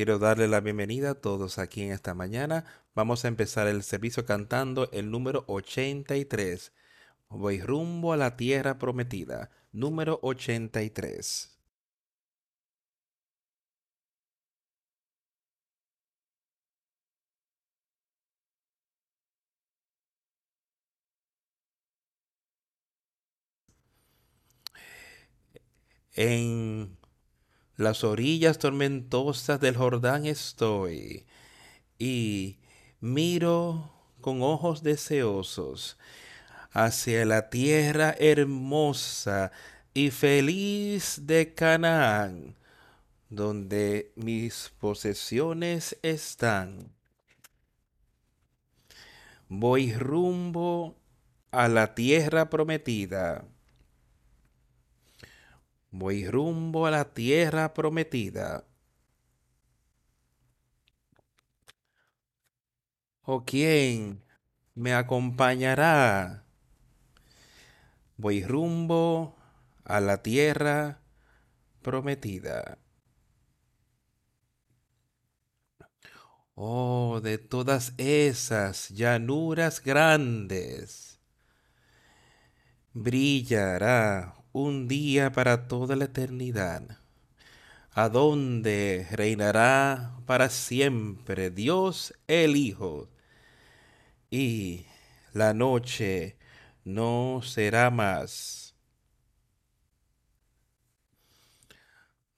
Quiero darle la bienvenida a todos aquí en esta mañana. Vamos a empezar el servicio cantando el número 83. Voy rumbo a la tierra prometida. Número 83. En las orillas tormentosas del Jordán estoy y miro con ojos deseosos hacia la tierra hermosa y feliz de Canaán, donde mis posesiones están. Voy rumbo a la tierra prometida Voy rumbo a la tierra prometida. ¿O quién me acompañará? Voy rumbo a la tierra prometida. Oh, de todas esas llanuras grandes, brillará un día para toda la eternidad, a donde reinará para siempre Dios el Hijo, y la noche no será más.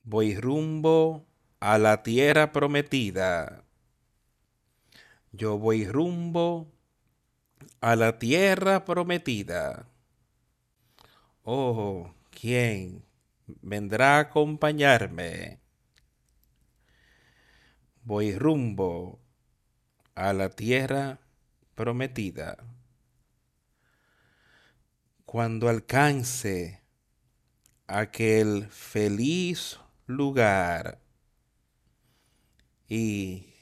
Voy rumbo a la tierra prometida. Yo voy rumbo a la tierra prometida. Oh, ¿quién vendrá a acompañarme? Voy rumbo a la tierra prometida. Cuando alcance aquel feliz lugar y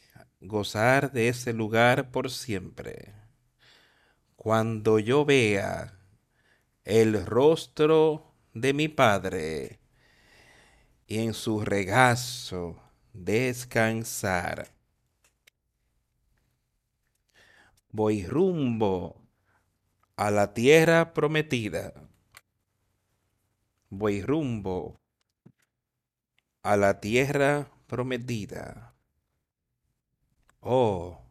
gozar de ese lugar por siempre. Cuando yo vea el rostro de mi Padre y en su regazo descansar. Voy rumbo a la tierra prometida. Voy rumbo a la tierra prometida. Oh,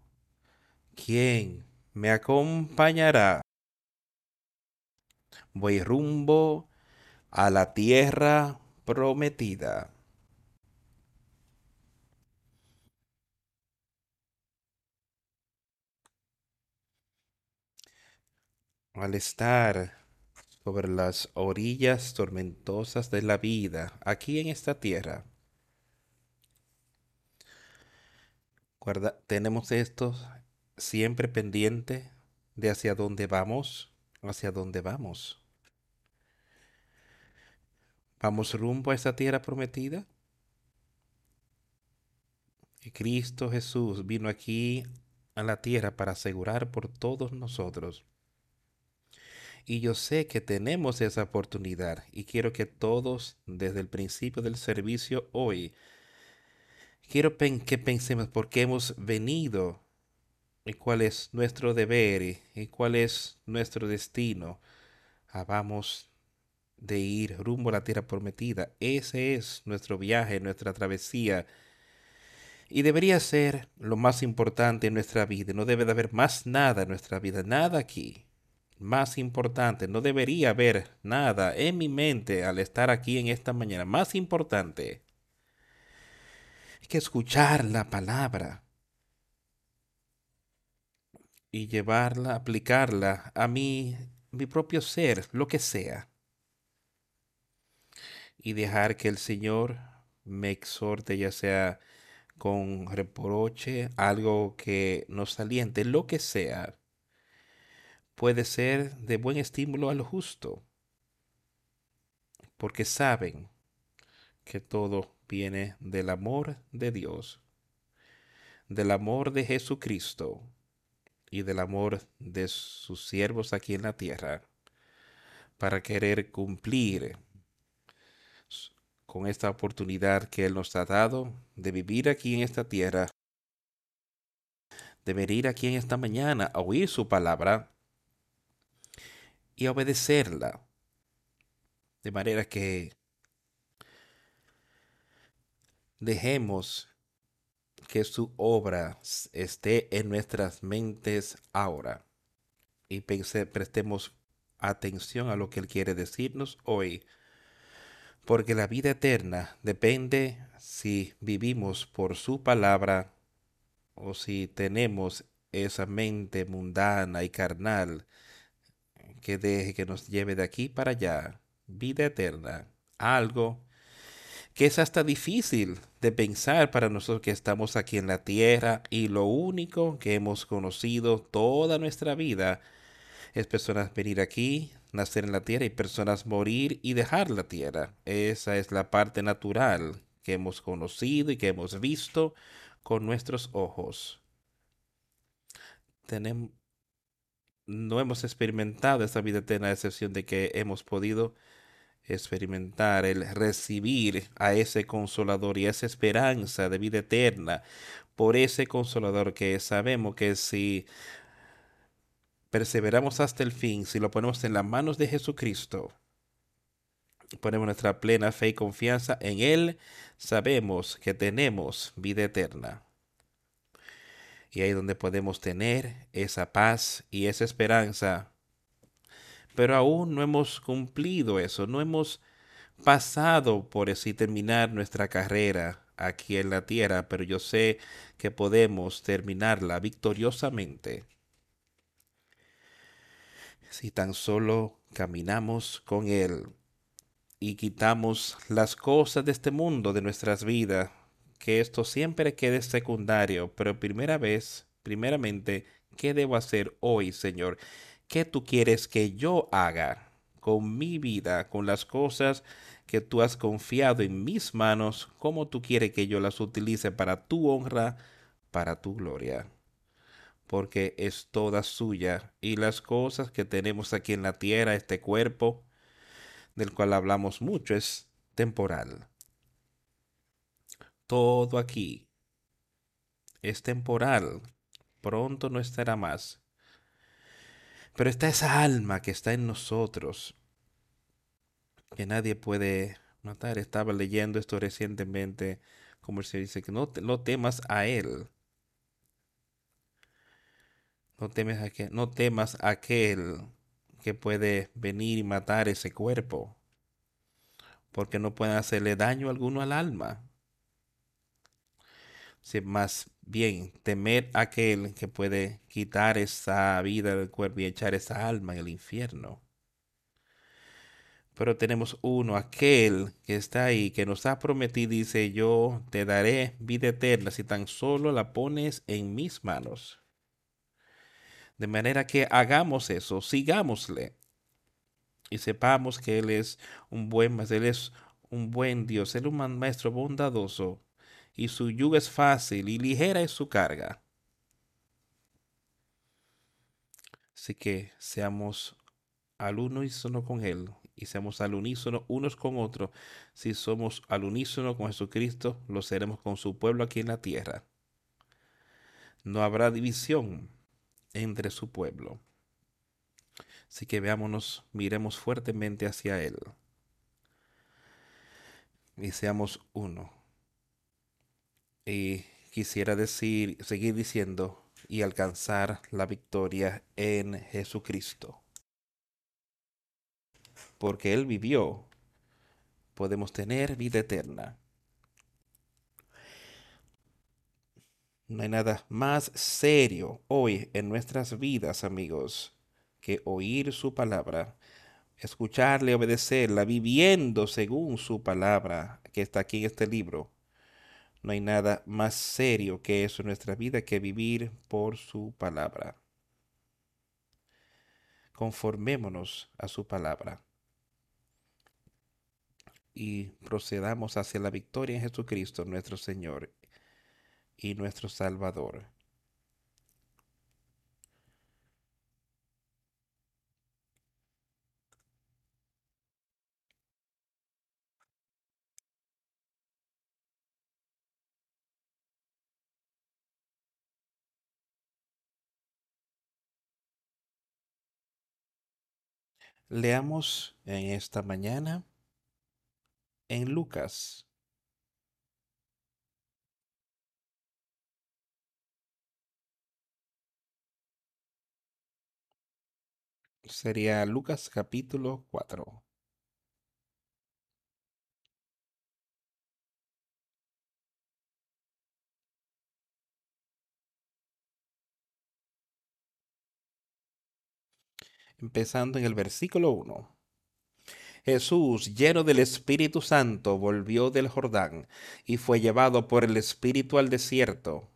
¿quién me acompañará? Voy rumbo a la tierra prometida. Al estar sobre las orillas tormentosas de la vida aquí en esta tierra, tenemos esto siempre pendiente de hacia dónde vamos, hacia dónde vamos. Vamos rumbo a esa tierra prometida. Y Cristo Jesús vino aquí a la tierra para asegurar por todos nosotros. Y yo sé que tenemos esa oportunidad y quiero que todos desde el principio del servicio hoy, quiero que pensemos por qué hemos venido y cuál es nuestro deber y cuál es nuestro destino. Ah, vamos de ir rumbo a la tierra prometida. Ese es nuestro viaje, nuestra travesía. Y debería ser lo más importante en nuestra vida. No debe de haber más nada en nuestra vida, nada aquí. Más importante, no debería haber nada en mi mente al estar aquí en esta mañana. Más importante que escuchar la palabra y llevarla, aplicarla a mi, mi propio ser, lo que sea. Y dejar que el Señor me exhorte, ya sea con reproche, algo que nos saliente, lo que sea, puede ser de buen estímulo a lo justo, porque saben que todo viene del amor de Dios, del amor de Jesucristo y del amor de sus siervos aquí en la tierra, para querer cumplir con esta oportunidad que Él nos ha dado de vivir aquí en esta tierra, de venir aquí en esta mañana a oír su palabra y a obedecerla. De manera que dejemos que su obra esté en nuestras mentes ahora. Y prestemos atención a lo que Él quiere decirnos hoy, porque la vida eterna depende si vivimos por su palabra o si tenemos esa mente mundana y carnal que deje que nos lleve de aquí para allá, vida eterna, algo que es hasta difícil de pensar para nosotros que estamos aquí en la tierra y lo único que hemos conocido toda nuestra vida es personas venir aquí, nacer en la tierra y personas morir y dejar la tierra. Esa es la parte natural que hemos conocido y que hemos visto con nuestros ojos. Tenemos, no hemos experimentado esta vida eterna a excepción de que hemos podido experimentar el recibir a ese consolador y esa esperanza de vida eterna por ese consolador que sabemos que si perseveramos hasta el fin, si lo ponemos en las manos de Jesucristo, ponemos nuestra plena fe y confianza en Él, sabemos que tenemos vida eterna. Y ahí es donde podemos tener esa paz y esa esperanza. Pero aún no hemos cumplido eso, no hemos pasado por así terminar nuestra carrera aquí en la tierra, pero yo sé que podemos terminarla victoriosamente si tan solo caminamos con Él y quitamos las cosas de este mundo de nuestras vidas, que esto siempre quede secundario, pero primera vez, primeramente, ¿qué debo hacer hoy, Señor? ¿Qué tú quieres que yo haga con mi vida, con las cosas que tú has confiado en mis manos? ¿Cómo tú quieres que yo las utilice para tu honra, para tu gloria? porque es toda suya, y las cosas que tenemos aquí en la tierra, este cuerpo, del cual hablamos mucho, es temporal. Todo aquí es temporal, pronto no estará más. Pero está esa alma que está en nosotros, que nadie puede matar. Estaba leyendo esto recientemente, como se dice, que no, no temas a él no, a que, no temas a aquel que puede venir y matar ese cuerpo, porque no puede hacerle daño alguno al alma. Si más bien temer a aquel que puede quitar esa vida del cuerpo y echar esa alma en el infierno. Pero tenemos uno, aquel que está ahí, que nos ha prometido, dice, yo te daré vida eterna si tan solo la pones en mis manos. De manera que hagamos eso, sigámosle y sepamos que Él es un buen Él es un buen Dios, Él es un maestro bondadoso y su yugo es fácil y ligera es su carga. Así que seamos al unísono con Él y seamos al unísono unos con otros. Si somos al unísono con Jesucristo, lo seremos con su pueblo aquí en la tierra. No habrá división entre su pueblo. Así que veámonos, miremos fuertemente hacia Él y seamos uno. Y quisiera decir, seguir diciendo y alcanzar la victoria en Jesucristo. Porque Él vivió, podemos tener vida eterna. No hay nada más serio hoy en nuestras vidas, amigos, que oír su palabra, escucharle, obedecerla, viviendo según su palabra que está aquí en este libro. No hay nada más serio que eso en nuestra vida que vivir por su palabra. Conformémonos a su palabra y procedamos hacia la victoria en Jesucristo nuestro Señor y nuestro Salvador. Leamos en esta mañana en Lucas. Sería Lucas capítulo 4. Empezando en el versículo 1. Jesús, lleno del Espíritu Santo, volvió del Jordán y fue llevado por el Espíritu al desierto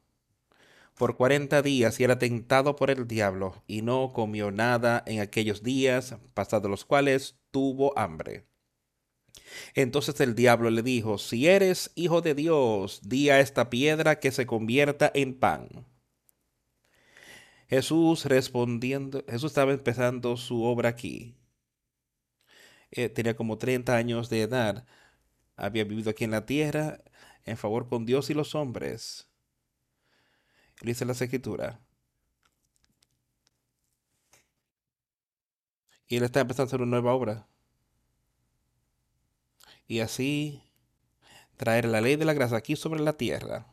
por cuarenta días y era tentado por el diablo y no comió nada en aquellos días, pasados los cuales tuvo hambre. Entonces el diablo le dijo, si eres hijo de Dios, di a esta piedra que se convierta en pan. Jesús respondiendo, Jesús estaba empezando su obra aquí. Eh, tenía como 30 años de edad. Había vivido aquí en la tierra en favor con Dios y los hombres. Dice la escritura. Y él está empezando a hacer una nueva obra. Y así traer la ley de la gracia aquí sobre la tierra.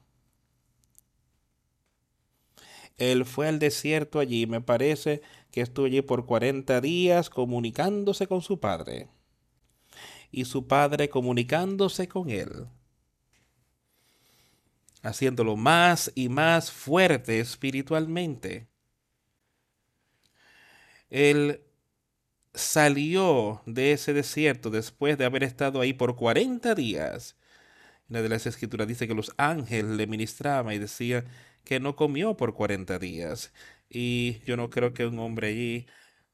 Él fue al desierto allí, me parece que estuvo allí por 40 días comunicándose con su padre. Y su padre comunicándose con él. Haciéndolo más y más fuerte espiritualmente. Él salió de ese desierto después de haber estado ahí por 40 días. Una de las escrituras dice que los ángeles le ministraban y decía que no comió por 40 días. Y yo no creo que un hombre allí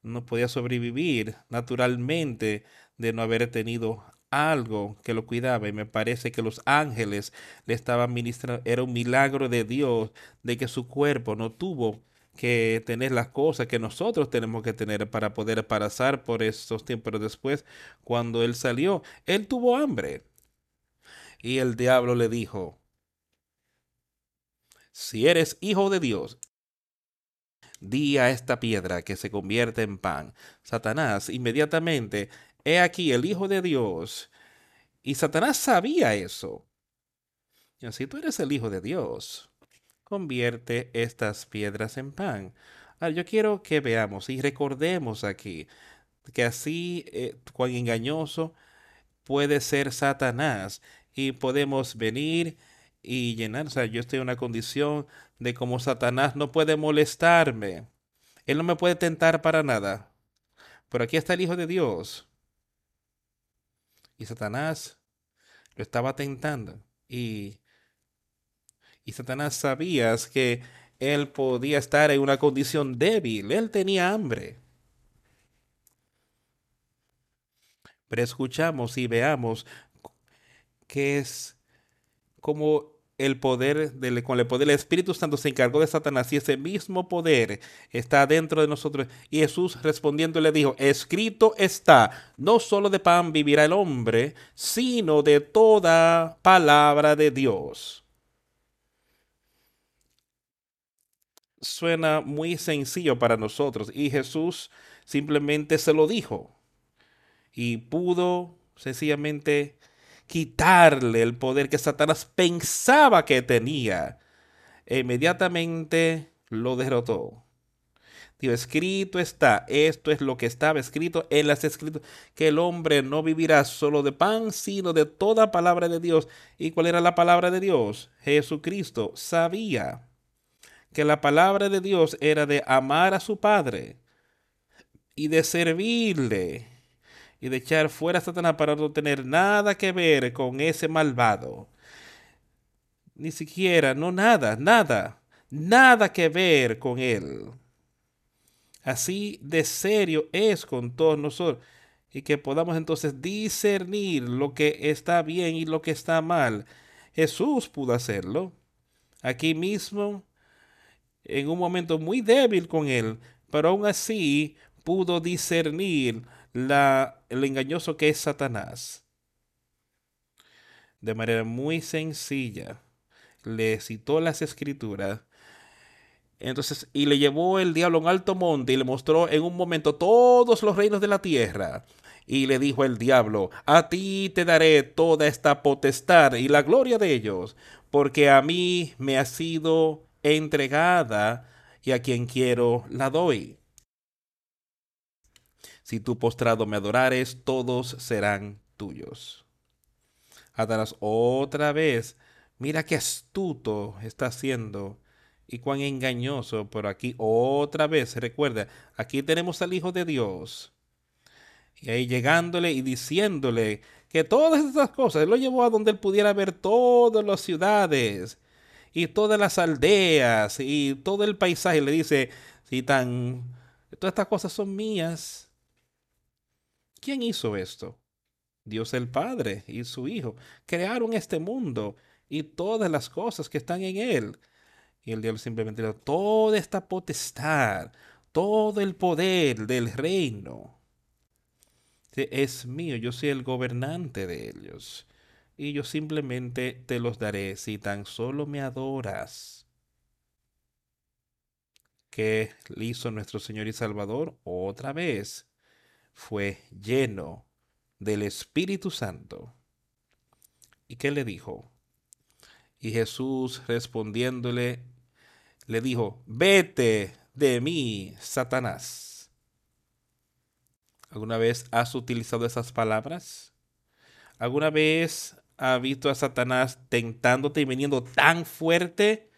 no podía sobrevivir naturalmente de no haber tenido algo que lo cuidaba. Y me parece que los ángeles le estaban ministrando. Era un milagro de Dios de que su cuerpo no tuvo que tener las cosas que nosotros tenemos que tener para poder pasar por estos tiempos. Pero después, cuando él salió, él tuvo hambre. Y el diablo le dijo, si eres hijo de Dios, di a esta piedra que se convierte en pan. Satanás inmediatamente, he aquí el Hijo de Dios. Y Satanás sabía eso. Y así tú eres el Hijo de Dios. Convierte estas piedras en pan. Ahora, yo quiero que veamos y recordemos aquí que así eh, cuán engañoso puede ser Satanás y podemos venir y llenar. O sea, yo estoy en una condición de como Satanás no puede molestarme. Él no me puede tentar para nada. Pero aquí está el Hijo de Dios. Y Satanás lo estaba tentando. Y, y Satanás sabía que él podía estar en una condición débil. Él tenía hambre. Pero escuchamos y veamos que es como el poder del, con el poder del Espíritu Santo se encargó de Satanás y ese mismo poder está dentro de nosotros. Y Jesús respondiendo le dijo, escrito está, no solo de pan vivirá el hombre, sino de toda palabra de Dios. Suena muy sencillo para nosotros y Jesús simplemente se lo dijo y pudo sencillamente quitarle el poder que Satanás pensaba que tenía. E inmediatamente lo derrotó. Dios, escrito está, esto es lo que estaba escrito en las escrituras, que el hombre no vivirá solo de pan, sino de toda palabra de Dios. ¿Y cuál era la palabra de Dios? Jesucristo sabía que la palabra de Dios era de amar a su Padre y de servirle y de echar fuera a Satanás para no tener nada que ver con ese malvado. Ni siquiera, no nada, nada, nada que ver con él. Así de serio es con todos nosotros y que podamos entonces discernir lo que está bien y lo que está mal. Jesús pudo hacerlo aquí mismo en un momento muy débil con él, pero aún así pudo discernir la, el engañoso que es Satanás. De manera muy sencilla, le citó las escrituras Entonces, y le llevó el diablo a un alto monte y le mostró en un momento todos los reinos de la tierra. Y le dijo el diablo, a ti te daré toda esta potestad y la gloria de ellos, porque a mí me ha sido entregada y a quien quiero la doy. Si tú postrado me adorares, todos serán tuyos. Satanás otra vez, mira qué astuto está haciendo y cuán engañoso, pero aquí otra vez, recuerda, aquí tenemos al Hijo de Dios. Y ahí llegándole y diciéndole que todas estas cosas, lo llevó a donde él pudiera ver todas las ciudades y todas las aldeas y todo el paisaje. Le dice, si tan, todas estas cosas son mías. ¿Quién hizo esto? Dios el Padre y su Hijo crearon este mundo y todas las cosas que están en él. Y el diablo simplemente dijo, toda esta potestad, todo el poder del reino es mío, yo soy el gobernante de ellos. Y yo simplemente te los daré si tan solo me adoras. ¿Qué hizo nuestro Señor y Salvador? Otra vez fue lleno del Espíritu Santo. ¿Y qué le dijo? Y Jesús respondiéndole le dijo, vete de mí, Satanás. ¿Alguna vez has utilizado esas palabras? ¿Alguna vez has visto a Satanás tentándote y viniendo tan fuerte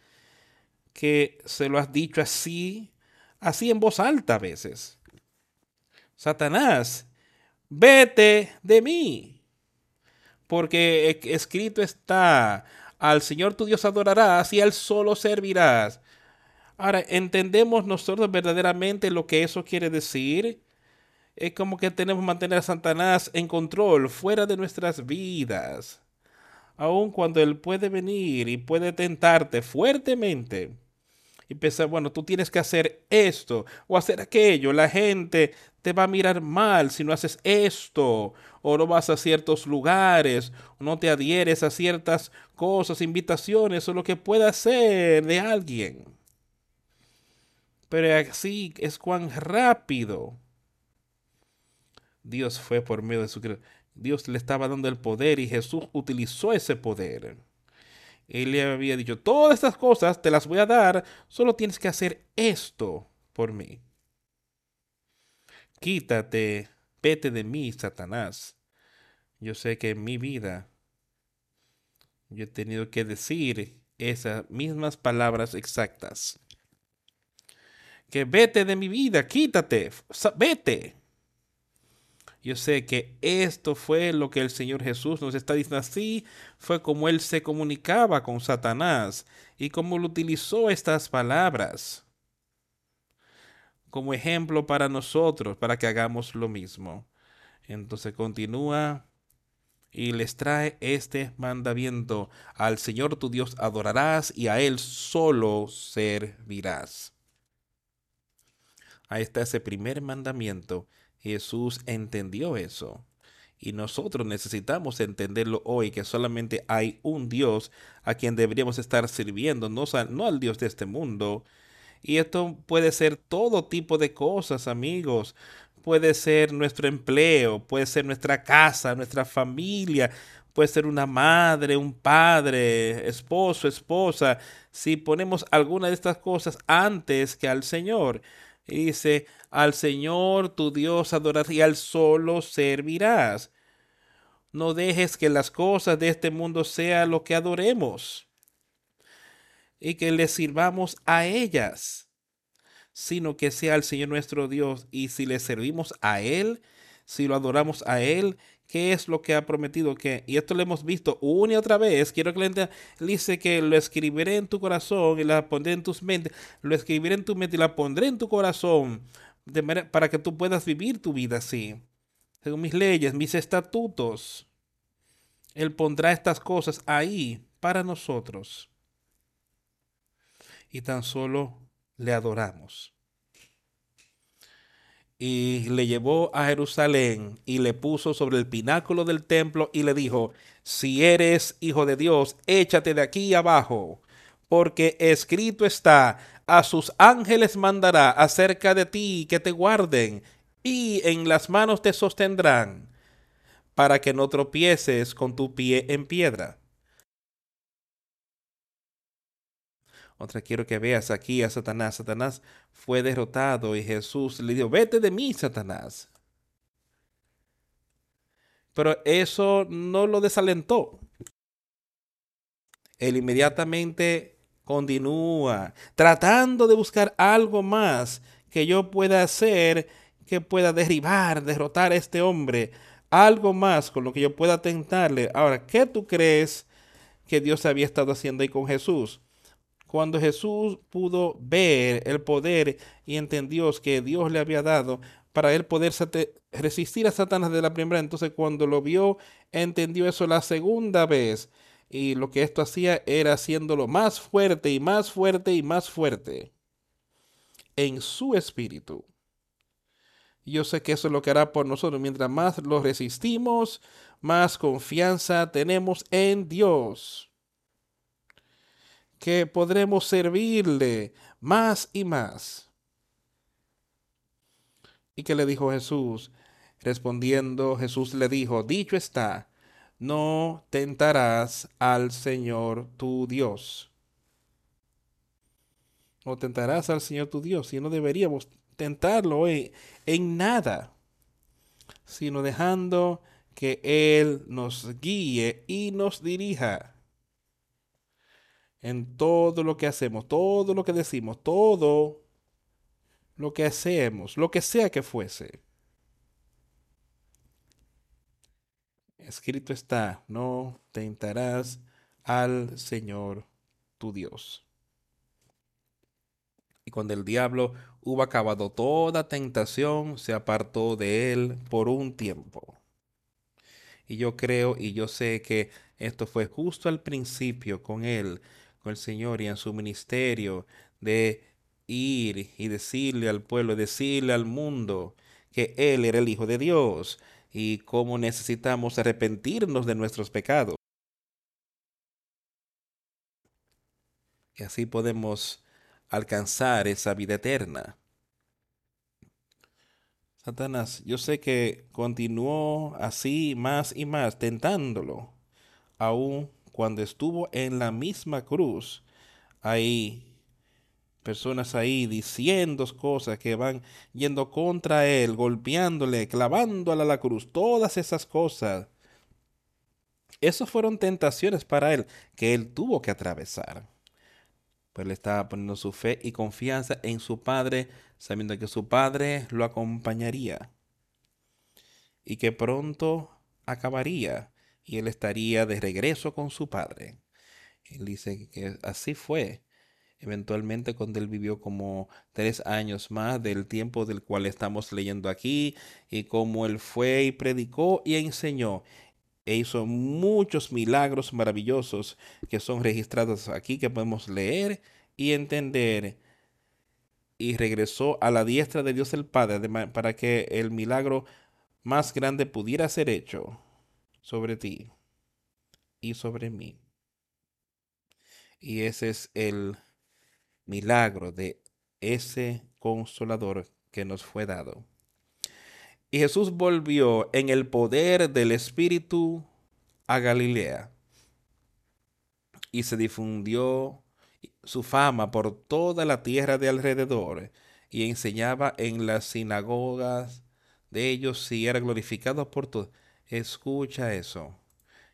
que se lo has dicho así, así en voz alta a veces? Satanás, vete de mí. Porque escrito está, al Señor tu Dios adorarás y al solo servirás. Ahora, ¿entendemos nosotros verdaderamente lo que eso quiere decir? Es como que tenemos que mantener a Satanás en control, fuera de nuestras vidas. Aun cuando Él puede venir y puede tentarte fuertemente y pensar, bueno, tú tienes que hacer esto o hacer aquello. La gente te va a mirar mal si no haces esto o no vas a ciertos lugares o no te adhieres a ciertas cosas, invitaciones o lo que pueda ser de alguien. Pero así es cuán rápido Dios fue por medio de su Dios le estaba dando el poder y Jesús utilizó ese poder. Él le había dicho, todas estas cosas te las voy a dar, solo tienes que hacer esto por mí. Quítate, vete de mí, Satanás. Yo sé que en mi vida yo he tenido que decir esas mismas palabras exactas que vete de mi vida, quítate, vete. Yo sé que esto fue lo que el Señor Jesús nos está diciendo así, fue como Él se comunicaba con Satanás y cómo lo utilizó estas palabras como ejemplo para nosotros, para que hagamos lo mismo. Entonces continúa y les trae este mandamiento. Al Señor tu Dios adorarás y a Él solo servirás. Ahí está ese primer mandamiento. Jesús entendió eso. Y nosotros necesitamos entenderlo hoy, que solamente hay un Dios a quien deberíamos estar sirviendo, no, no al Dios de este mundo. Y esto puede ser todo tipo de cosas, amigos. Puede ser nuestro empleo, puede ser nuestra casa, nuestra familia, puede ser una madre, un padre, esposo, esposa. Si ponemos alguna de estas cosas antes que al Señor, dice, al Señor tu Dios adorarás y al solo servirás. No dejes que las cosas de este mundo sean lo que adoremos y que le sirvamos a ellas, sino que sea el Señor nuestro Dios y si le servimos a Él, si lo adoramos a Él, ¿qué es lo que ha prometido? que Y esto lo hemos visto una y otra vez. Quiero que le entienda. Dice que lo escribiré en tu corazón y la pondré en tus mentes. Lo escribiré en tu mente y la pondré en tu corazón de para que tú puedas vivir tu vida así. Según mis leyes, mis estatutos. Él pondrá estas cosas ahí para nosotros. Y tan solo le adoramos y le llevó a Jerusalén y le puso sobre el pináculo del templo y le dijo, si eres hijo de Dios, échate de aquí abajo, porque escrito está, a sus ángeles mandará acerca de ti que te guarden y en las manos te sostendrán para que no tropieces con tu pie en piedra. Otra quiero que veas aquí a Satanás. Satanás fue derrotado y Jesús le dijo, vete de mí, Satanás. Pero eso no lo desalentó. Él inmediatamente continúa tratando de buscar algo más que yo pueda hacer que pueda derribar, derrotar a este hombre. Algo más con lo que yo pueda tentarle. Ahora, ¿qué tú crees que Dios había estado haciendo ahí con Jesús? Cuando Jesús pudo ver el poder y entendió que Dios le había dado para él poder resistir a Satanás de la primera, entonces cuando lo vio, entendió eso la segunda vez. Y lo que esto hacía era haciéndolo más fuerte y más fuerte y más fuerte en su espíritu. Yo sé que eso es lo que hará por nosotros. Mientras más lo resistimos, más confianza tenemos en Dios que podremos servirle más y más. ¿Y qué le dijo Jesús? Respondiendo, Jesús le dijo, dicho está, no tentarás al Señor tu Dios. No tentarás al Señor tu Dios, y no deberíamos tentarlo en, en nada, sino dejando que Él nos guíe y nos dirija en todo lo que hacemos, todo lo que decimos, todo lo que hacemos, lo que sea que fuese. Escrito está, no tentarás al Señor tu Dios. Y cuando el diablo hubo acabado toda tentación, se apartó de él por un tiempo. Y yo creo y yo sé que esto fue justo al principio con él, con el Señor y en su ministerio de ir y decirle al pueblo, decirle al mundo que Él era el Hijo de Dios y cómo necesitamos arrepentirnos de nuestros pecados. Y así podemos alcanzar esa vida eterna. Satanás, yo sé que continuó así más y más tentándolo, aún cuando estuvo en la misma cruz, hay personas ahí diciendo cosas que van yendo contra él, golpeándole, clavándole a la cruz, todas esas cosas. Esas fueron tentaciones para él que él tuvo que atravesar. Pero él estaba poniendo su fe y confianza en su padre, sabiendo que su padre lo acompañaría y que pronto acabaría y él estaría de regreso con su padre. Él dice que así fue. Eventualmente cuando él vivió como tres años más del tiempo del cual estamos leyendo aquí y como él fue y predicó y enseñó e hizo muchos milagros maravillosos que son registrados aquí que podemos leer y entender y regresó a la diestra de Dios el Padre para que el milagro más grande pudiera ser hecho sobre ti y sobre mí. Y ese es el milagro de ese consolador que nos fue dado. Y Jesús volvió en el poder del Espíritu a Galilea y se difundió su fama por toda la tierra de alrededor y enseñaba en las sinagogas de ellos y era glorificado por todos escucha eso.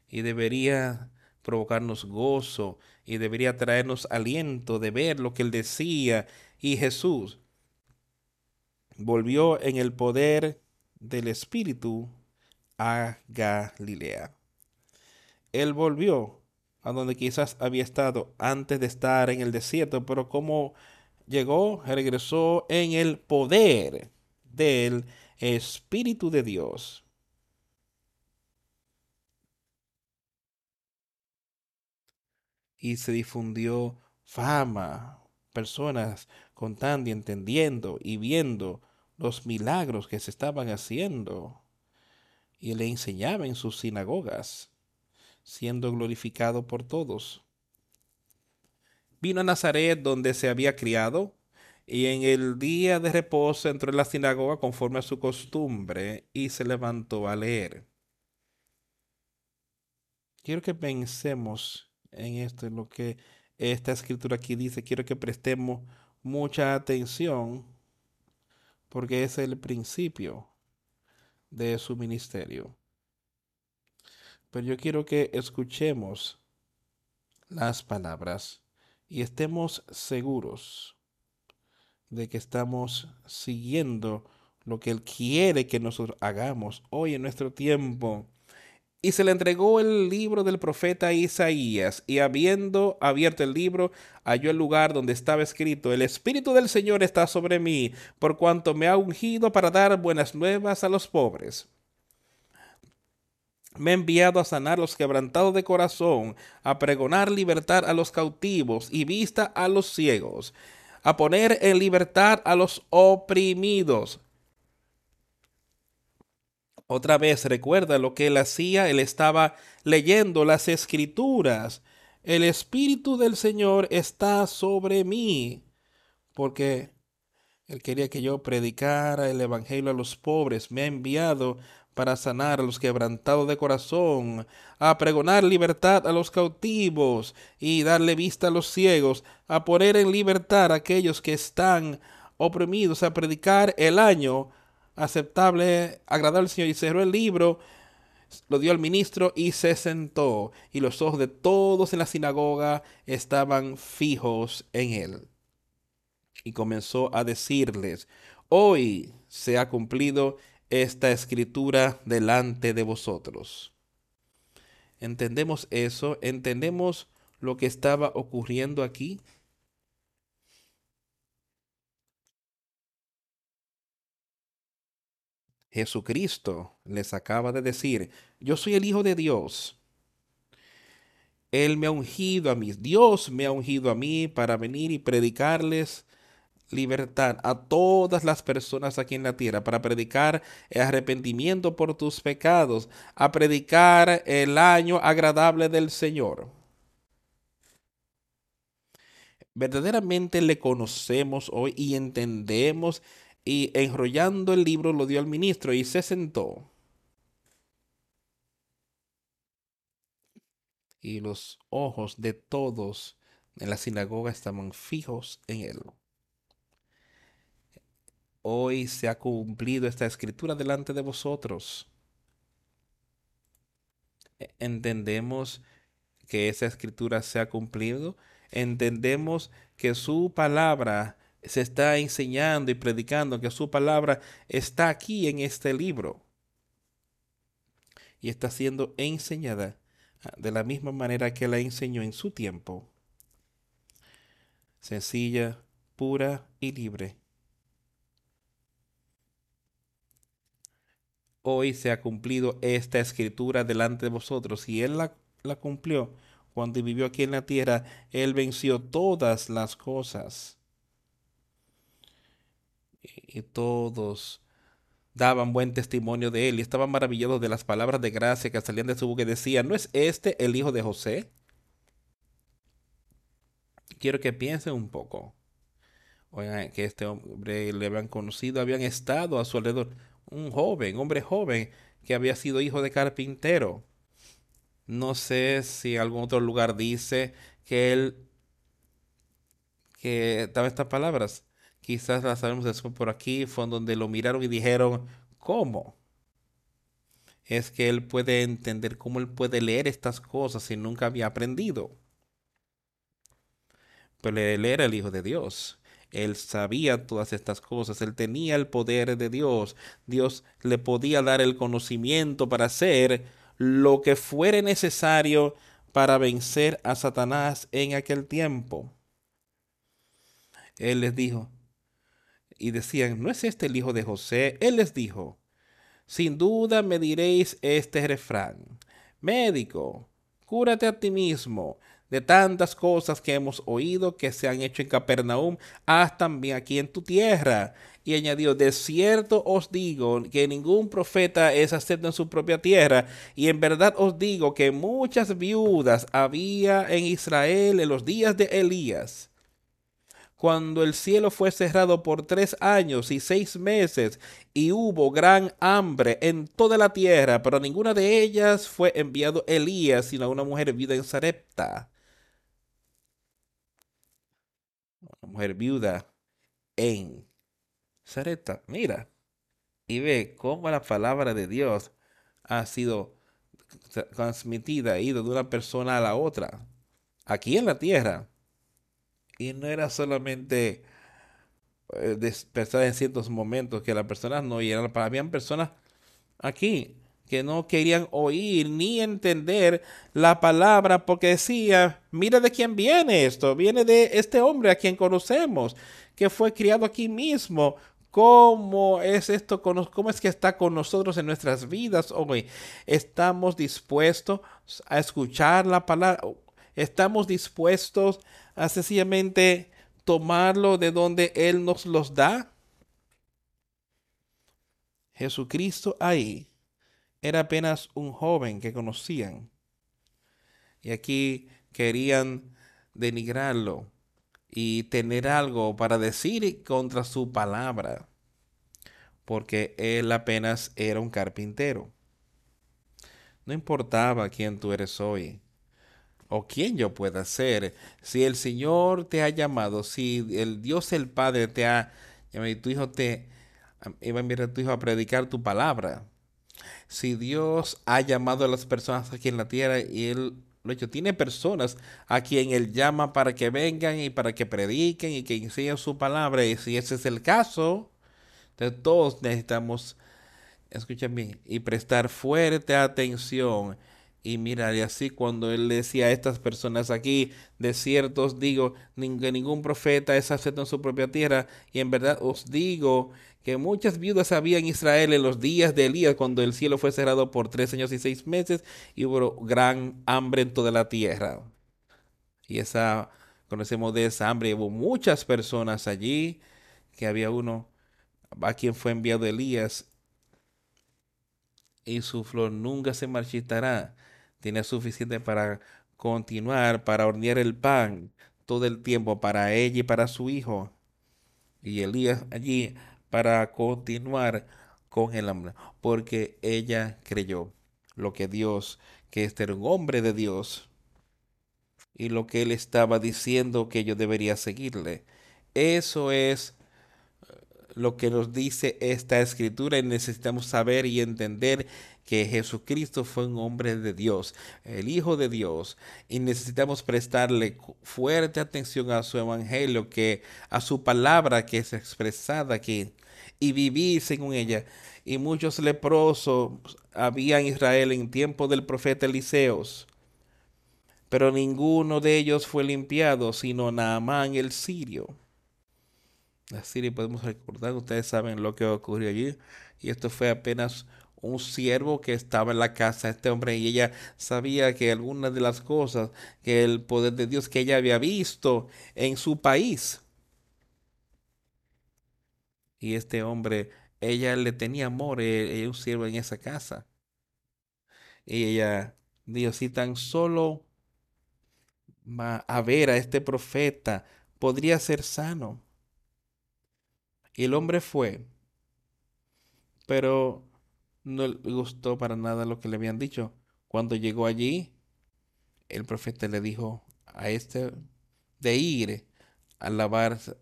Y debería provocarnos gozo y debería traernos aliento de ver lo que él decía. Y Jesús volvió en el poder del Espíritu a Galilea. Él volvió a donde quizás había estado antes de estar en el desierto, pero como llegó, regresó en el poder del Espíritu de Dios. Y se difundió fama, personas contando y entendiendo y viendo los milagros que se estaban haciendo. Y le enseñaba en sus sinagogas, siendo glorificado por todos. Vino a Nazaret donde se había criado y en el día de reposo entró en la sinagoga conforme a su costumbre y se levantó a leer. Quiero que pensemos en esto, en lo que esta escritura aquí dice. Quiero que prestemos mucha atención porque es el principio de su ministerio. Pero yo quiero que escuchemos las palabras y estemos seguros de que estamos siguiendo lo que Él quiere que nosotros hagamos hoy en nuestro tiempo. Y se le entregó el libro del profeta Isaías, y habiendo abierto el libro, halló el lugar donde estaba escrito, El Espíritu del Señor está sobre mí, por cuanto me ha ungido para dar buenas nuevas a los pobres me ha enviado a sanar los quebrantados de corazón, a pregonar libertad a los cautivos y vista a los ciegos, a poner en libertad a los oprimidos. Otra vez recuerda lo que él hacía, él estaba leyendo las escrituras. El Espíritu del Señor está sobre mí, porque él quería que yo predicara el Evangelio a los pobres. Me ha enviado para sanar a los quebrantados de corazón, a pregonar libertad a los cautivos y darle vista a los ciegos, a poner en libertad a aquellos que están oprimidos, a predicar el año aceptable, agradable al Señor. Y cerró el libro, lo dio al ministro y se sentó. Y los ojos de todos en la sinagoga estaban fijos en él. Y comenzó a decirles, hoy se ha cumplido esta escritura delante de vosotros. ¿Entendemos eso? ¿Entendemos lo que estaba ocurriendo aquí? Jesucristo les acaba de decir, yo soy el Hijo de Dios. Él me ha ungido a mí, Dios me ha ungido a mí para venir y predicarles libertad a todas las personas aquí en la tierra para predicar el arrepentimiento por tus pecados, a predicar el año agradable del Señor. Verdaderamente le conocemos hoy y entendemos y enrollando el libro lo dio al ministro y se sentó. Y los ojos de todos en la sinagoga estaban fijos en él hoy se ha cumplido esta escritura delante de vosotros. E, entendemos que esa escritura se ha cumplido. Entendemos que su palabra se está enseñando y predicando, que su palabra está aquí en este libro. Y está siendo enseñada ah, de la misma manera que la enseñó en su tiempo. Sencilla, pura y libre hoy se ha cumplido esta escritura delante de vosotros. Y Él la, cumplió cuando vivió aquí en la tierra. Él venció todas las cosas. Y, todos daban buen testimonio de Él y estaban maravillados de las palabras de gracia que salían de su boca y decían, ¿no es este el hijo de José? Quiero que piensen un poco. Oigan, que este hombre le habían conocido, habían estado a su alrededor un joven, hombre joven, que había sido hijo de carpintero. No sé si algún otro lugar dice que él, que daba estas palabras. Quizás las sabemos después por aquí, fue donde lo miraron y dijeron, ¿cómo? Es que él puede entender cómo él puede leer estas cosas si nunca había aprendido. Pero él era el Hijo de Dios. Él sabía todas estas cosas, él tenía el poder de Dios. Dios le podía dar el conocimiento para hacer lo que fuere necesario para vencer a Satanás en aquel tiempo. Él les dijo, y decían, ¿no es este el hijo de José? Él les dijo, sin duda me diréis este refrán, médico, cúrate a ti mismo, de tantas cosas que hemos oído que se han hecho en Capernaum, haz también aquí en tu tierra. Y añadió, de cierto os digo que ningún profeta es acepto en su propia tierra, y en verdad os digo que muchas viudas había en Israel en los días de Elías cuando el cielo fue cerrado por tres años y seis meses, y hubo gran hambre en toda la tierra, pero ninguna de ellas fue enviado Elías, sino a una mujer viuda en Sarepta. Una mujer viuda en Sarepta. Mira, y ve cómo la palabra de Dios ha sido transmitida, ido de una persona a la otra, aquí en la tierra y no era solamente eh, en ciertos momentos que las personas no oyeran. Habían personas aquí que no querían oír ni entender la palabra porque decía, mira de quién viene esto, viene de este hombre a quien conocemos, que fue criado aquí mismo. ¿Cómo es esto? ¿Cómo es que está con nosotros en nuestras vidas hoy? ¿Estamos dispuestos a escuchar la palabra? ¿Estamos dispuestos a sencillamente tomarlo de donde Él nos los da. Jesucristo ahí era apenas un joven que conocían. Y aquí querían denigrarlo y tener algo para decir contra su palabra, porque él apenas era un carpintero. No importaba quién tú eres hoy, o quién yo pueda ser. Si el Señor te ha llamado, si el Dios el Padre te ha y tu hijo te iba a enviar a tu hijo a predicar tu palabra. Si Dios ha llamado a las personas aquí en la tierra y Él lo hecho, tiene personas a quien Él llama para que vengan y para que prediquen y que enseñen su palabra. Y si ese es el caso, de todos necesitamos, escuchen bien, y prestar fuerte atención y mira, y así cuando él decía a estas personas aquí, de ciertos digo, que ningún profeta es acepto en su propia tierra, y en verdad os digo que muchas viudas había en Israel en los días de Elías, cuando el cielo fue cerrado por tres años y seis meses, y hubo gran hambre en toda la tierra. Y esa, conocemos de esa hambre, hubo muchas personas allí, que había uno a quien fue enviado Elías, y su flor nunca se marchitará tiene suficiente para continuar, para hornear el pan todo el tiempo para ella y para su hijo. Y Elías allí para continuar con el hambre, porque ella creyó lo que Dios, que este era un hombre de Dios, y lo que él estaba diciendo que yo debería seguirle. Eso es lo que nos dice esta escritura y necesitamos saber y entender que Jesucristo fue un hombre de Dios, el Hijo de Dios, y necesitamos prestarle fuerte atención a su evangelio, que a su palabra que es expresada aquí, y vivir según ella. Y muchos leprosos había en Israel en tiempo del profeta Eliseos, pero ninguno de ellos fue limpiado, sino Naamán el sirio. Así podemos recordar, ustedes saben lo que ocurrió allí, y esto fue apenas un siervo que estaba en la casa de este hombre y ella sabía que algunas de las cosas que el poder de Dios que ella había visto en su país. Y este hombre, ella le tenía amor, e-, ella un siervo en esa casa. Y ella dijo, si tan solo va a ver a este profeta, podría ser sano. Y el hombre fue. Pero no le gustó para nada lo que le habían dicho. Cuando llegó allí, el profeta le dijo a este de ir a lavarse,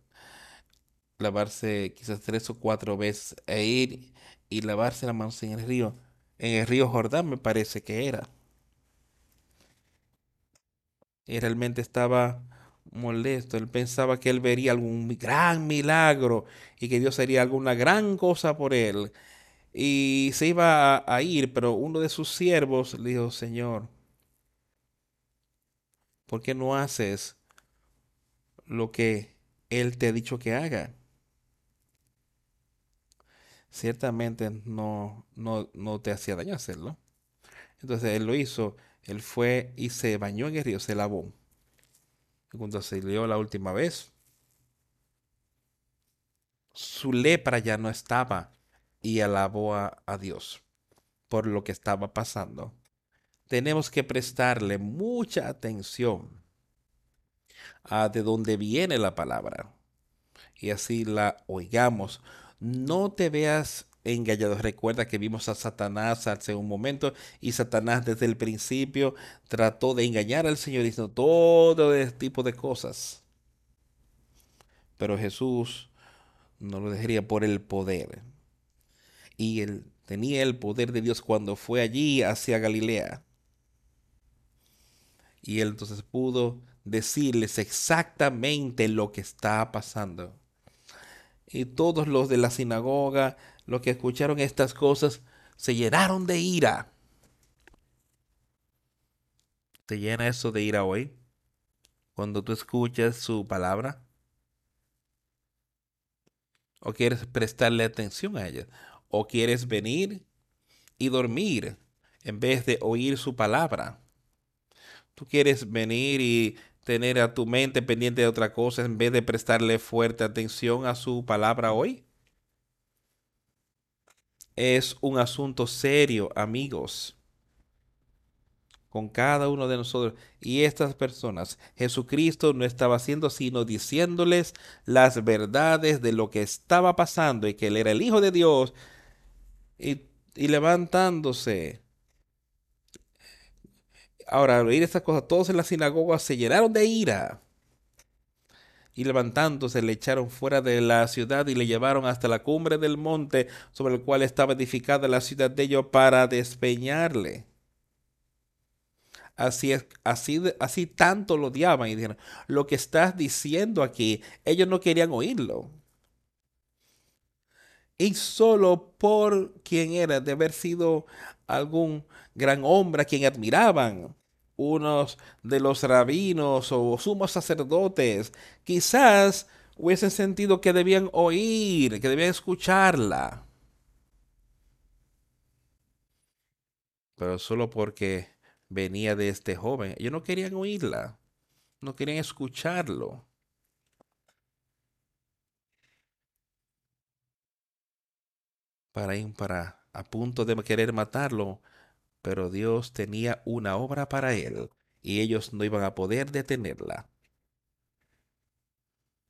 lavarse quizás tres o cuatro veces, e ir y lavarse las manos en el río, en el río Jordán me parece que era. Y realmente estaba molesto. Él pensaba que él vería algún gran milagro y que Dios haría alguna gran cosa por él. Y se iba a, ir, pero uno de sus siervos le dijo, Señor, ¿por qué no haces lo que Él te ha dicho que haga? Ciertamente no, no, no te hacía daño hacerlo. Entonces él lo hizo, él fue y se bañó en el río, se lavó cuando se salió la última vez, su lepra ya no estaba y alabó a, Dios por lo que estaba pasando. Tenemos que prestarle mucha atención a de dónde viene la palabra y así la oigamos. No te veas engañado. Recuerda que vimos a Satanás hace un momento y Satanás desde el principio trató de engañar al Señor diciendo todo ese tipo de cosas. Pero Jesús no lo dejaría por el poder. Y él tenía el poder de Dios cuando fue allí hacia Galilea. Y él entonces pudo decirles exactamente lo que estaba pasando. Y todos los de la sinagoga, los que escucharon estas cosas, se llenaron de ira. ¿Te llena eso de ira hoy? Cuando tú escuchas su palabra. ¿O quieres prestarle atención a ella? ¿O quieres venir y dormir en vez de oír su palabra? ¿Tú quieres venir y tener a tu mente pendiente de otra cosa en vez de prestarle fuerte atención a su palabra hoy? Es un asunto serio, amigos, con cada uno de nosotros y estas personas. Jesucristo no estaba haciendo sino diciéndoles las verdades de lo que estaba pasando y que Él era el Hijo de Dios y, y levantándose Ahora, al oír estas cosas, todos en la sinagoga se llenaron de ira. Y levantándose le echaron fuera de la ciudad y le llevaron hasta la cumbre del monte sobre el cual estaba edificada la ciudad de ellos para despeñarle. Así, es, así, así tanto lo odiaban y dijeron, lo que estás diciendo aquí, ellos no querían oírlo. Y solo por quien era, de haber sido algún gran hombre a quien admiraban, unos de los rabinos o sumos sacerdotes, quizás hubiesen sentido que debían oír, que debían escucharla. Pero solo porque venía de este joven, ellos no querían oírla, no querían escucharlo. Para para a punto de querer matarlo, pero Dios tenía una obra para él y ellos no iban a poder detenerla.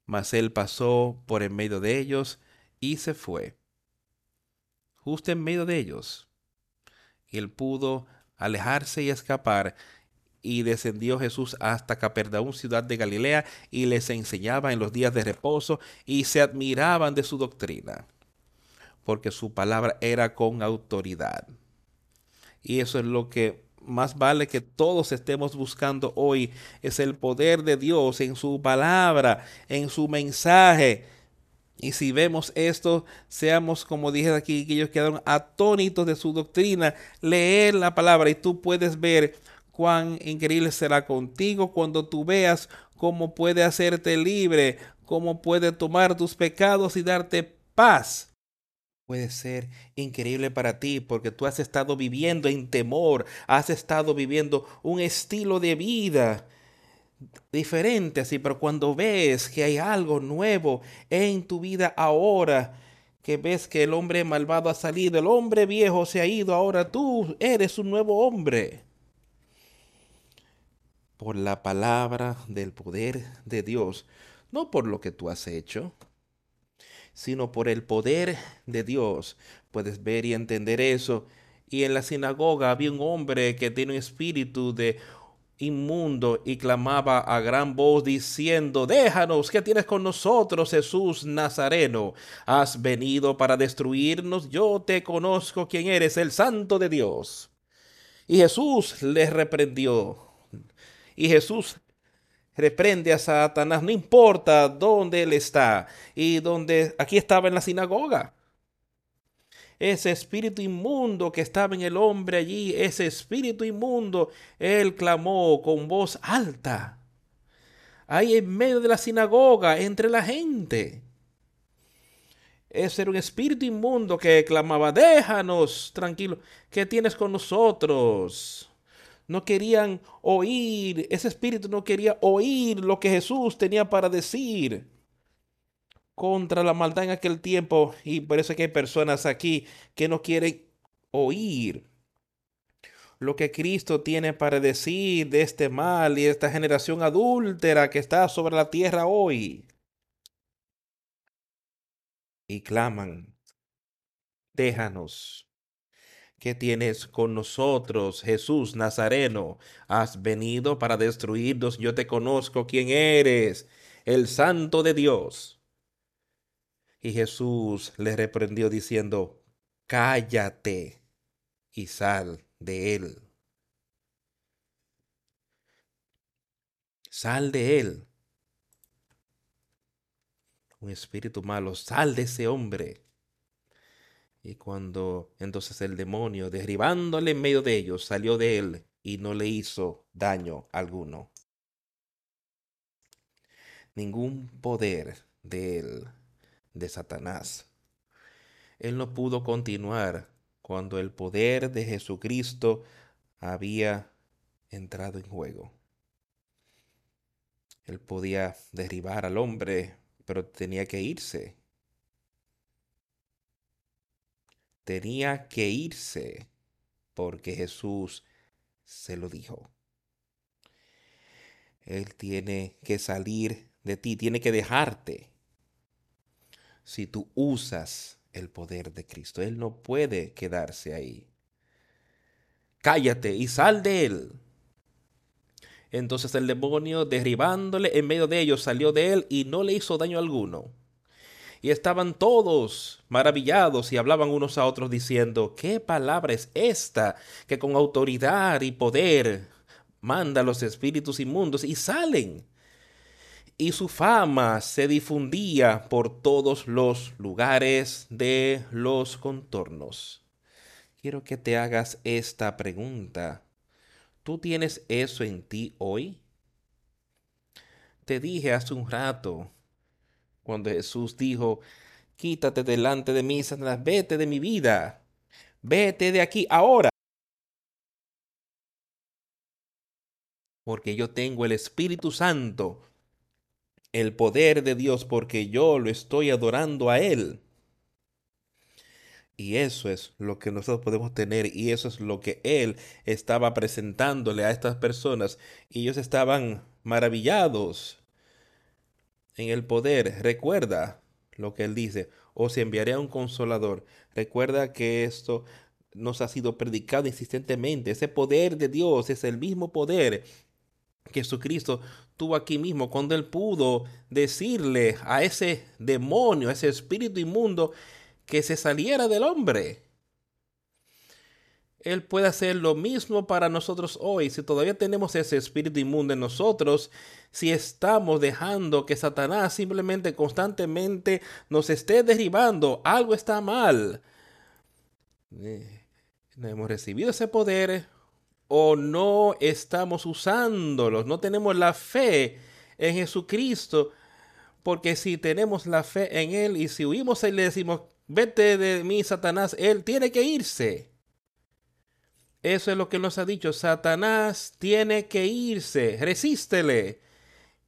Mas él pasó por en medio de ellos y se fue. Justo en medio de ellos. Y él pudo alejarse y escapar. Y descendió Jesús hasta Capernaum, ciudad de Galilea, y les enseñaba en los días de reposo, y se admiraban de su doctrina, porque su palabra era con autoridad. Y eso es lo que más vale que todos estemos buscando hoy, es el poder de Dios en su palabra, en su mensaje. Y si vemos esto, seamos como dije aquí, que ellos quedaron atónitos de su doctrina, leer la palabra y tú puedes ver cuán increíble será contigo cuando tú veas cómo puede hacerte libre, cómo puede tomar tus pecados y darte paz puede ser increíble para ti porque tú has estado viviendo en temor, has estado viviendo un estilo de vida diferente así, pero cuando ves que hay algo nuevo en tu vida ahora, que ves que el hombre malvado ha salido, el hombre viejo se ha ido, ahora tú eres un nuevo hombre. Por la palabra del poder de Dios, no por lo que tú has hecho, sino por el poder de Dios. Puedes ver y entender eso. Y en la sinagoga había un hombre que tiene un espíritu de inmundo y clamaba a gran voz diciendo, déjanos, ¿qué tienes con nosotros, Jesús Nazareno? ¿Has venido para destruirnos? Yo te conozco quién eres, el santo de Dios. Y Jesús les reprendió. Y Jesús reprende a Satanás, no importa dónde él está. Y donde aquí estaba en la sinagoga. Ese espíritu inmundo que estaba en el hombre allí, ese espíritu inmundo, él clamó con voz alta. Ahí en medio de la sinagoga, entre la gente. Ese era un espíritu inmundo que clamaba, déjanos, tranquilo, ¿qué tienes con nosotros? No querían oír, ese espíritu no quería oír lo que Jesús tenía para decir contra la maldad en aquel tiempo. Y por eso que hay personas aquí que no quieren oír lo que Cristo tiene para decir de este mal y de esta generación adúltera que está sobre la tierra hoy. Y claman, déjanos. ¿Qué tienes con nosotros, Jesús Nazareno? Has venido para destruirnos. Yo te conozco quién eres, el Santo de Dios. Y Jesús le reprendió diciendo, cállate y sal de él. Sal de él. Un espíritu malo, sal de ese hombre. Y cuando entonces el demonio, derribándole en medio de ellos, salió de él y no le hizo daño alguno. Ningún poder de él, de Satanás. Él no pudo continuar cuando el poder de Jesucristo había entrado en juego. Él podía derribar al hombre, pero tenía que irse. Tenía que irse porque Jesús se lo dijo. Él tiene que salir de ti, tiene que dejarte. Si tú usas el poder de Cristo. Él no puede quedarse ahí. Cállate y sal de él. Entonces el demonio, derribándole en medio de ellos, salió de él y no le hizo daño alguno. Y estaban todos maravillados y hablaban unos a otros diciendo, ¿qué palabra es esta que con autoridad y poder manda los espíritus inmundos y salen? y su fama se difundía por todos los lugares de los contornos. Quiero que te hagas esta pregunta. ¿Tú tienes eso en ti hoy? Te dije hace un rato, cuando Jesús dijo, quítate delante de mí, Satanás, vete de mi vida, vete de aquí ahora. Porque yo tengo el Espíritu Santo el poder de Dios porque yo lo estoy adorando a Él. Y eso es lo que nosotros podemos tener y eso es lo que Él estaba presentándole a estas personas. Y ellos estaban maravillados en el poder. Recuerda lo que Él dice, os enviaré a un consolador. Recuerda que esto nos ha sido predicado insistentemente. Ese poder de Dios es el mismo poder Jesucristo tuvo aquí mismo cuando él pudo decirle a ese demonio, a ese espíritu inmundo, que se saliera del hombre. Él puede hacer lo mismo para nosotros hoy. Si todavía tenemos ese espíritu inmundo en nosotros, si estamos dejando que Satanás simplemente constantemente nos esté derribando, algo está mal. Eh, no hemos recibido ese poder o no estamos usándolos, no tenemos la fe en Jesucristo, porque si tenemos la fe en Él y si huimos y le decimos, vete de mí, Satanás, Él tiene que irse. Eso es lo que nos ha dicho, Satanás tiene que irse, resístele.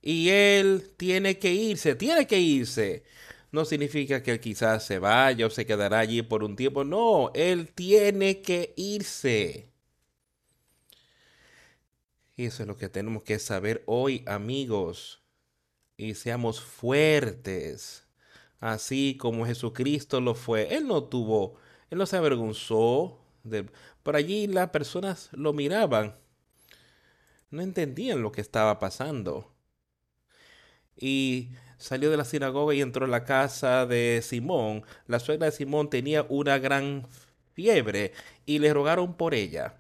Y Él tiene que irse, tiene que irse. No significa que quizás se vaya o se quedará allí por un tiempo, no, Él tiene que irse. Y eso es lo que tenemos que saber hoy, amigos. Y seamos fuertes, así como Jesucristo lo fue. Él no tuvo, él no se avergonzó. De, por allí las personas lo miraban. No entendían lo que estaba pasando. Y salió de la sinagoga y entró a la casa de Simón. La suegra de Simón tenía una gran fiebre y le rogaron por ella.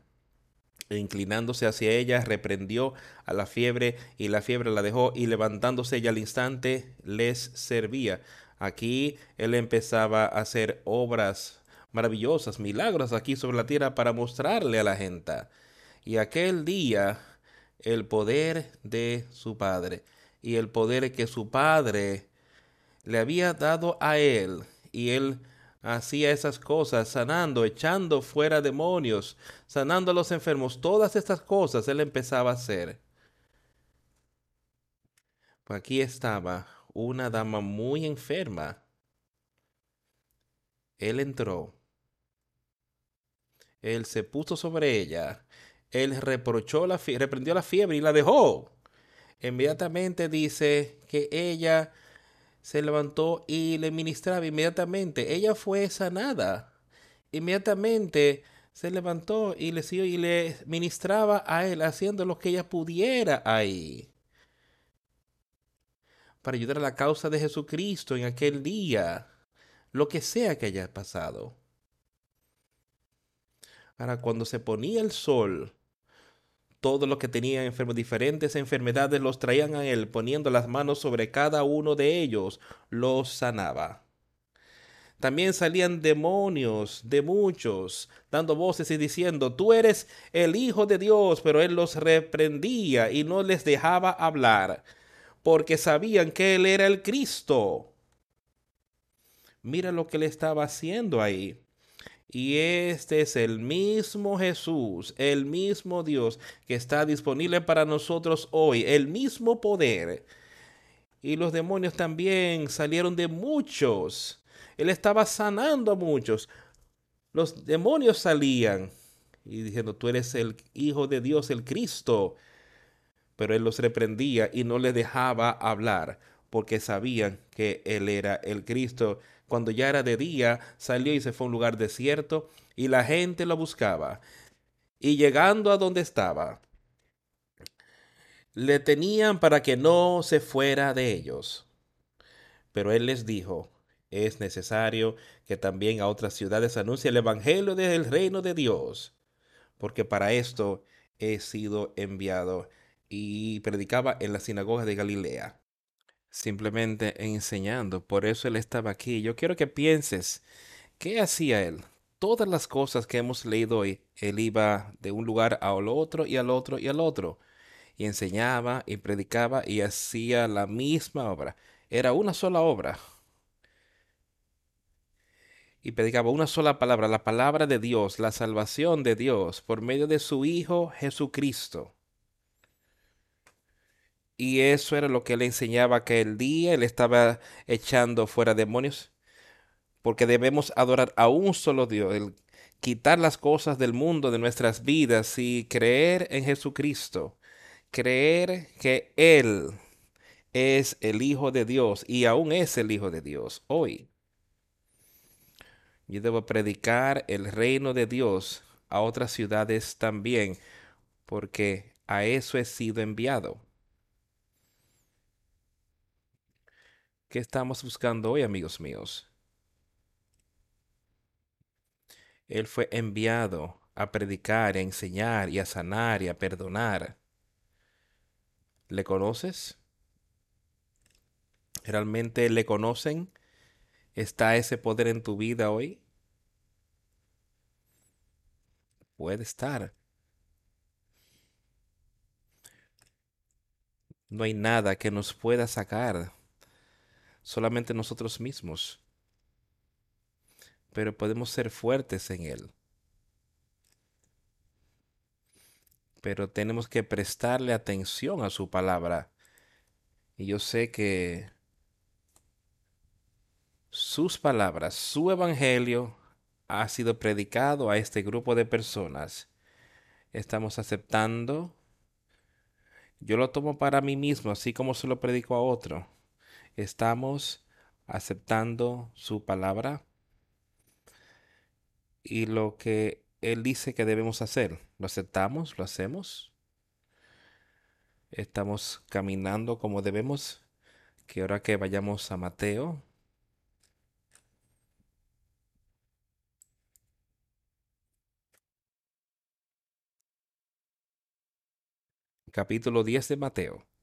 E inclinándose hacia ella, reprendió a la fiebre y la fiebre la dejó y levantándose ella al instante les servía. Aquí él empezaba a hacer obras maravillosas, milagros aquí sobre la tierra para mostrarle a la gente. Y aquel día el poder de su padre y el poder que su padre le había dado a él y él hacía esas cosas, sanando, echando fuera demonios, sanando a los enfermos, todas estas cosas él empezaba a hacer. Pues aquí estaba una dama muy enferma. Él entró. Él se puso sobre ella. Él reprochó la reprendió la fiebre y la dejó. Inmediatamente dice que ella se levantó y le ministraba inmediatamente. Ella fue sanada. Inmediatamente se levantó y le, y le ministraba a él, haciendo lo que ella pudiera ahí. Para ayudar a la causa de Jesucristo en aquel día, lo que sea que haya pasado. Ahora, cuando se ponía el sol, todos los que tenían diferentes enfermedades los traían a él, poniendo las manos sobre cada uno de ellos, los sanaba. También salían demonios de muchos, dando voces y diciendo, tú eres el Hijo de Dios, pero él los reprendía y no les dejaba hablar, porque sabían que él era el Cristo. Mira lo que le estaba haciendo ahí. Y este es el mismo Jesús, el mismo Dios que está disponible para nosotros hoy, el mismo poder. Y los demonios también salieron de muchos. Él estaba sanando a muchos. Los demonios salían y diciendo, tú eres el Hijo de Dios, el Cristo. Pero él los reprendía y no les dejaba hablar porque sabían que él era el Cristo cuando ya era de día, salió y se fue a un lugar desierto, y la gente lo buscaba. Y llegando a donde estaba, le tenían para que no se fuera de ellos. Pero él les dijo, es necesario que también a otras ciudades anuncie el Evangelio del reino de Dios, porque para esto he sido enviado. Y predicaba en la sinagoga de Galilea simplemente enseñando. Por eso Él estaba aquí. Yo quiero que pienses, ¿qué hacía Él? Todas las cosas que hemos leído hoy, Él iba de un lugar al otro y al otro y al otro. Y enseñaba y predicaba y hacía la misma obra. Era una sola obra. Y predicaba una sola palabra, la palabra de Dios, la salvación de Dios por medio de su Hijo Jesucristo. Y eso era lo que le enseñaba aquel día. Él estaba echando fuera demonios. Porque debemos adorar a un solo Dios. Quitar las cosas del mundo de nuestras vidas y creer en Jesucristo. Creer que Él es el Hijo de Dios y aún es el Hijo de Dios hoy. Yo debo predicar el reino de Dios a otras ciudades también, porque a eso he sido enviado. ¿Qué estamos buscando hoy, amigos míos? Él fue enviado a predicar, a enseñar y a sanar y a perdonar. ¿Le conoces? ¿Realmente le conocen? ¿Está ese poder en tu vida hoy? Puede estar. No hay nada que nos pueda sacar solamente nosotros mismos, pero podemos ser fuertes en Él. Pero tenemos que prestarle atención a su palabra. Y yo sé que sus palabras, su evangelio ha sido predicado a este grupo de personas. Estamos aceptando. Yo lo tomo para mí mismo, así como se lo predico a otro. Estamos aceptando su palabra y lo que Él dice que debemos hacer. ¿Lo aceptamos? ¿Lo hacemos? ¿Estamos caminando como debemos? Que ahora que vayamos a Mateo. Capítulo 10 de Mateo.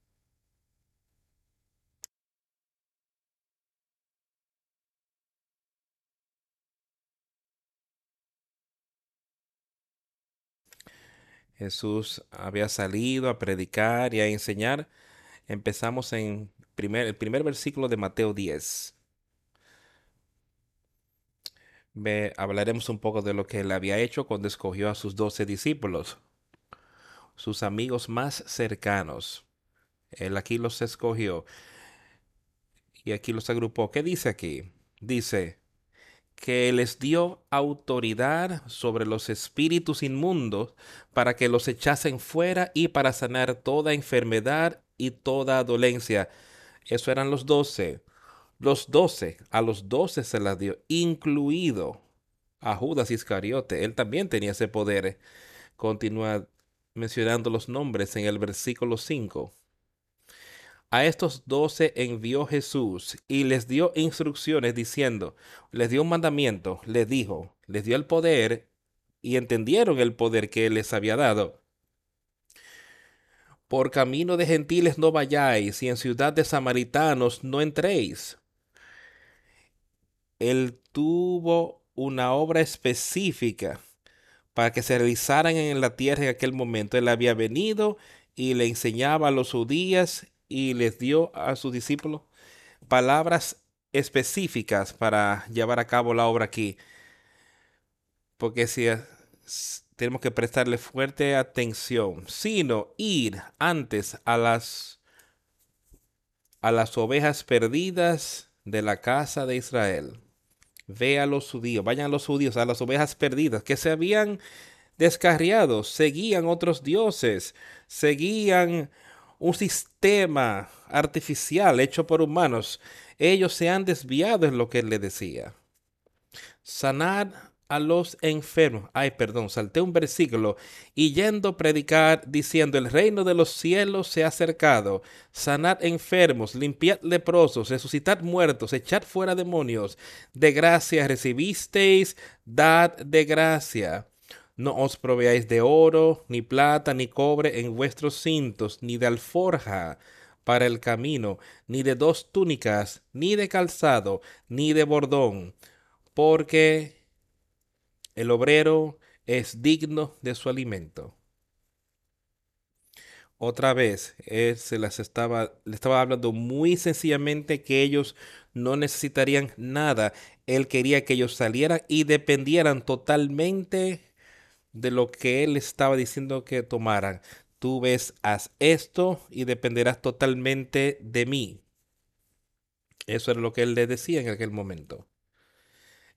Jesús había salido a predicar y a enseñar. Empezamos en primer, el primer versículo de Mateo 10. Ve, hablaremos un poco de lo que él había hecho cuando escogió a sus doce discípulos, sus amigos más cercanos. Él aquí los escogió y aquí los agrupó. ¿Qué dice aquí? Dice que les dio autoridad sobre los espíritus inmundos para que los echasen fuera y para sanar toda enfermedad y toda dolencia. Eso eran los doce. Los doce, a los doce se las dio, incluido a Judas Iscariote. Él también tenía ese poder. Continúa mencionando los nombres en el versículo 5. A estos doce envió Jesús y les dio instrucciones diciendo, les dio un mandamiento, les dijo, les dio el poder y entendieron el poder que les había dado. Por camino de gentiles no vayáis y en ciudad de samaritanos no entréis. Él tuvo una obra específica para que se realizaran en la tierra en aquel momento. Él había venido y le enseñaba a los judíos y les dio a sus discípulos palabras específicas para llevar a cabo la obra aquí. Porque si tenemos que prestarle fuerte atención, sino ir antes a las a las ovejas perdidas de la casa de Israel. Ve a los judíos, vayan los judíos, a las ovejas perdidas que se habían descarriado, seguían otros dioses, seguían un sistema artificial hecho por humanos. Ellos se han desviado en lo que él le decía. Sanar a los enfermos. Ay, perdón, salté un versículo. Y yendo predicar, diciendo, el reino de los cielos se ha acercado. Sanar enfermos, limpiar leprosos, resucitar muertos, echar fuera demonios. De gracia recibisteis, dad de gracia. No os proveáis de oro, ni plata, ni cobre en vuestros cintos, ni de alforja para el camino, ni de dos túnicas, ni de calzado, ni de bordón, porque el obrero es digno de su alimento. Otra vez, él se las estaba, le estaba hablando muy sencillamente que ellos no necesitarían nada. Él quería que ellos salieran y dependieran totalmente de lo que él estaba diciendo que tomaran. Tú ves, haz esto y dependerás totalmente de mí. Eso era lo que él les decía en aquel momento.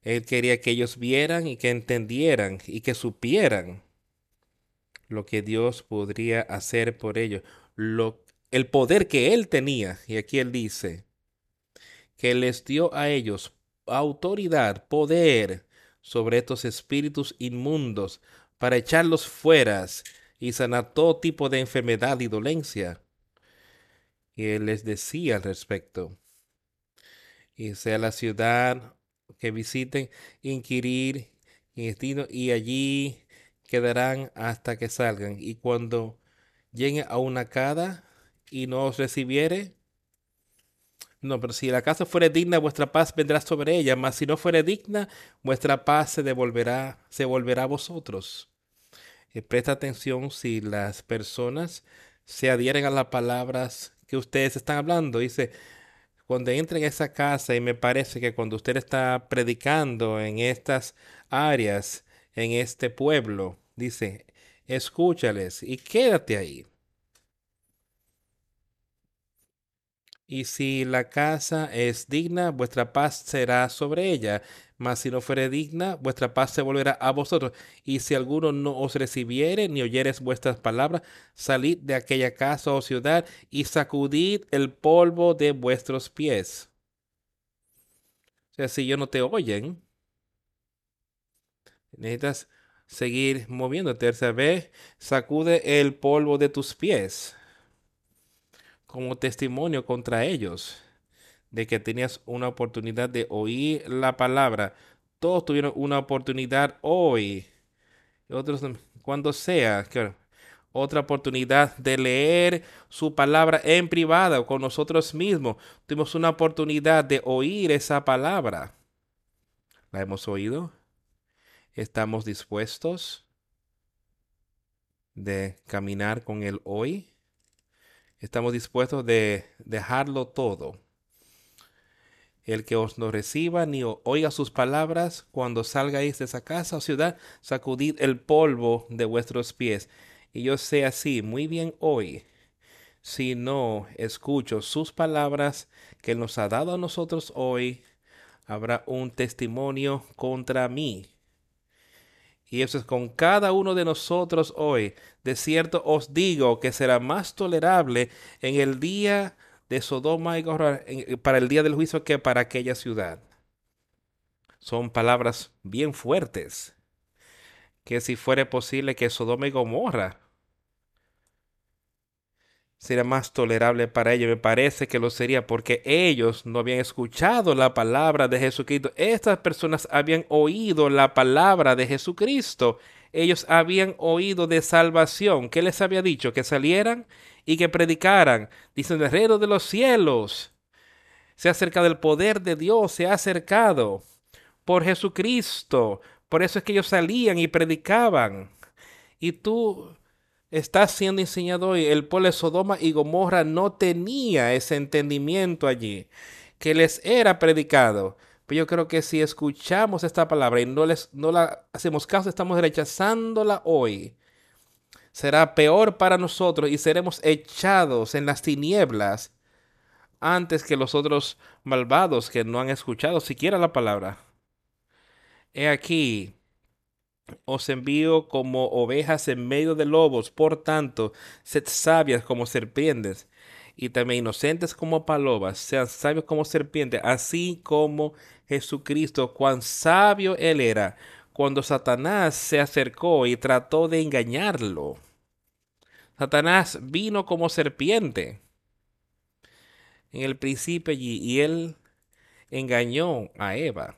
Él quería que ellos vieran y que entendieran y que supieran lo que Dios podría hacer por ellos, lo, el poder que él tenía. Y aquí él dice que les dio a ellos autoridad, poder sobre estos espíritus inmundos para echarlos fuera y sanar todo tipo de enfermedad y dolencia. Y él les decía al respecto. Y sea la ciudad que visiten, inquirir y allí quedarán hasta que salgan. Y cuando lleguen a una casa y no os recibiere, no, pero si la casa fuere digna, vuestra paz vendrá sobre ella, mas si no fuere digna, vuestra paz se devolverá, se volverá a vosotros. Eh, presta atención si las personas se adhieren a las palabras que ustedes están hablando. Dice, cuando entren a esa casa, y me parece que cuando usted está predicando en estas áreas, en este pueblo, dice, escúchales y quédate ahí. Y si la casa es digna, vuestra paz será sobre ella. Mas si no fuere digna, vuestra paz se volverá a vosotros. Y si alguno no os recibiere, ni oyeres vuestras palabras, salid de aquella casa o ciudad y sacudid el polvo de vuestros pies. O sea, si ellos no te oyen, necesitas seguir moviéndote. Tercera vez, sacude el polvo de tus pies como testimonio contra ellos de que tenías una oportunidad de oír la palabra. Todos tuvieron una oportunidad hoy. Otros, cuando sea, otra oportunidad de leer su palabra en privado con nosotros mismos. Tuvimos una oportunidad de oír esa palabra. ¿La hemos oído? ¿Estamos dispuestos de caminar con él hoy? estamos dispuestos de dejarlo todo. El que os no reciba ni oiga sus palabras, cuando salgáis de esa casa o ciudad, sacudid el polvo de vuestros pies. Y yo sé así muy bien hoy, si no escucho sus palabras que nos ha dado a nosotros hoy, habrá un testimonio contra mí. Y eso es con cada uno de nosotros hoy. De cierto os digo que será más tolerable en el día de Sodoma y Gomorra para el día del juicio que para aquella ciudad. Son palabras bien fuertes. Que si fuera posible que Sodoma y Gomorra sería más tolerable para ellos. Me parece que lo sería porque ellos no habían escuchado la palabra de Jesucristo. Estas personas habían oído la palabra de Jesucristo. Ellos habían oído de salvación. ¿Qué les había dicho? Que salieran y que predicaran. Dicen el de los cielos. Se ha acercado el poder de Dios, se ha acercado por Jesucristo. Por eso es que ellos salían y predicaban. Y tú está siendo enseñado hoy. El pueblo de Sodoma y Gomorra no tenía ese entendimiento allí, que les era predicado. Pero yo creo que si escuchamos esta palabra y no, les, no la hacemos caso, estamos rechazándola hoy, será peor para nosotros y seremos echados en las tinieblas antes que los otros malvados que no han escuchado siquiera la palabra. He aquí, os envío como ovejas en medio de lobos, por tanto, sed sabias como serpientes y también inocentes como palomas, sean sabios como serpientes, así como Jesucristo, cuán sabio él era, cuando Satanás se acercó y trató de engañarlo. Satanás vino como serpiente en el principio allí y él engañó a Eva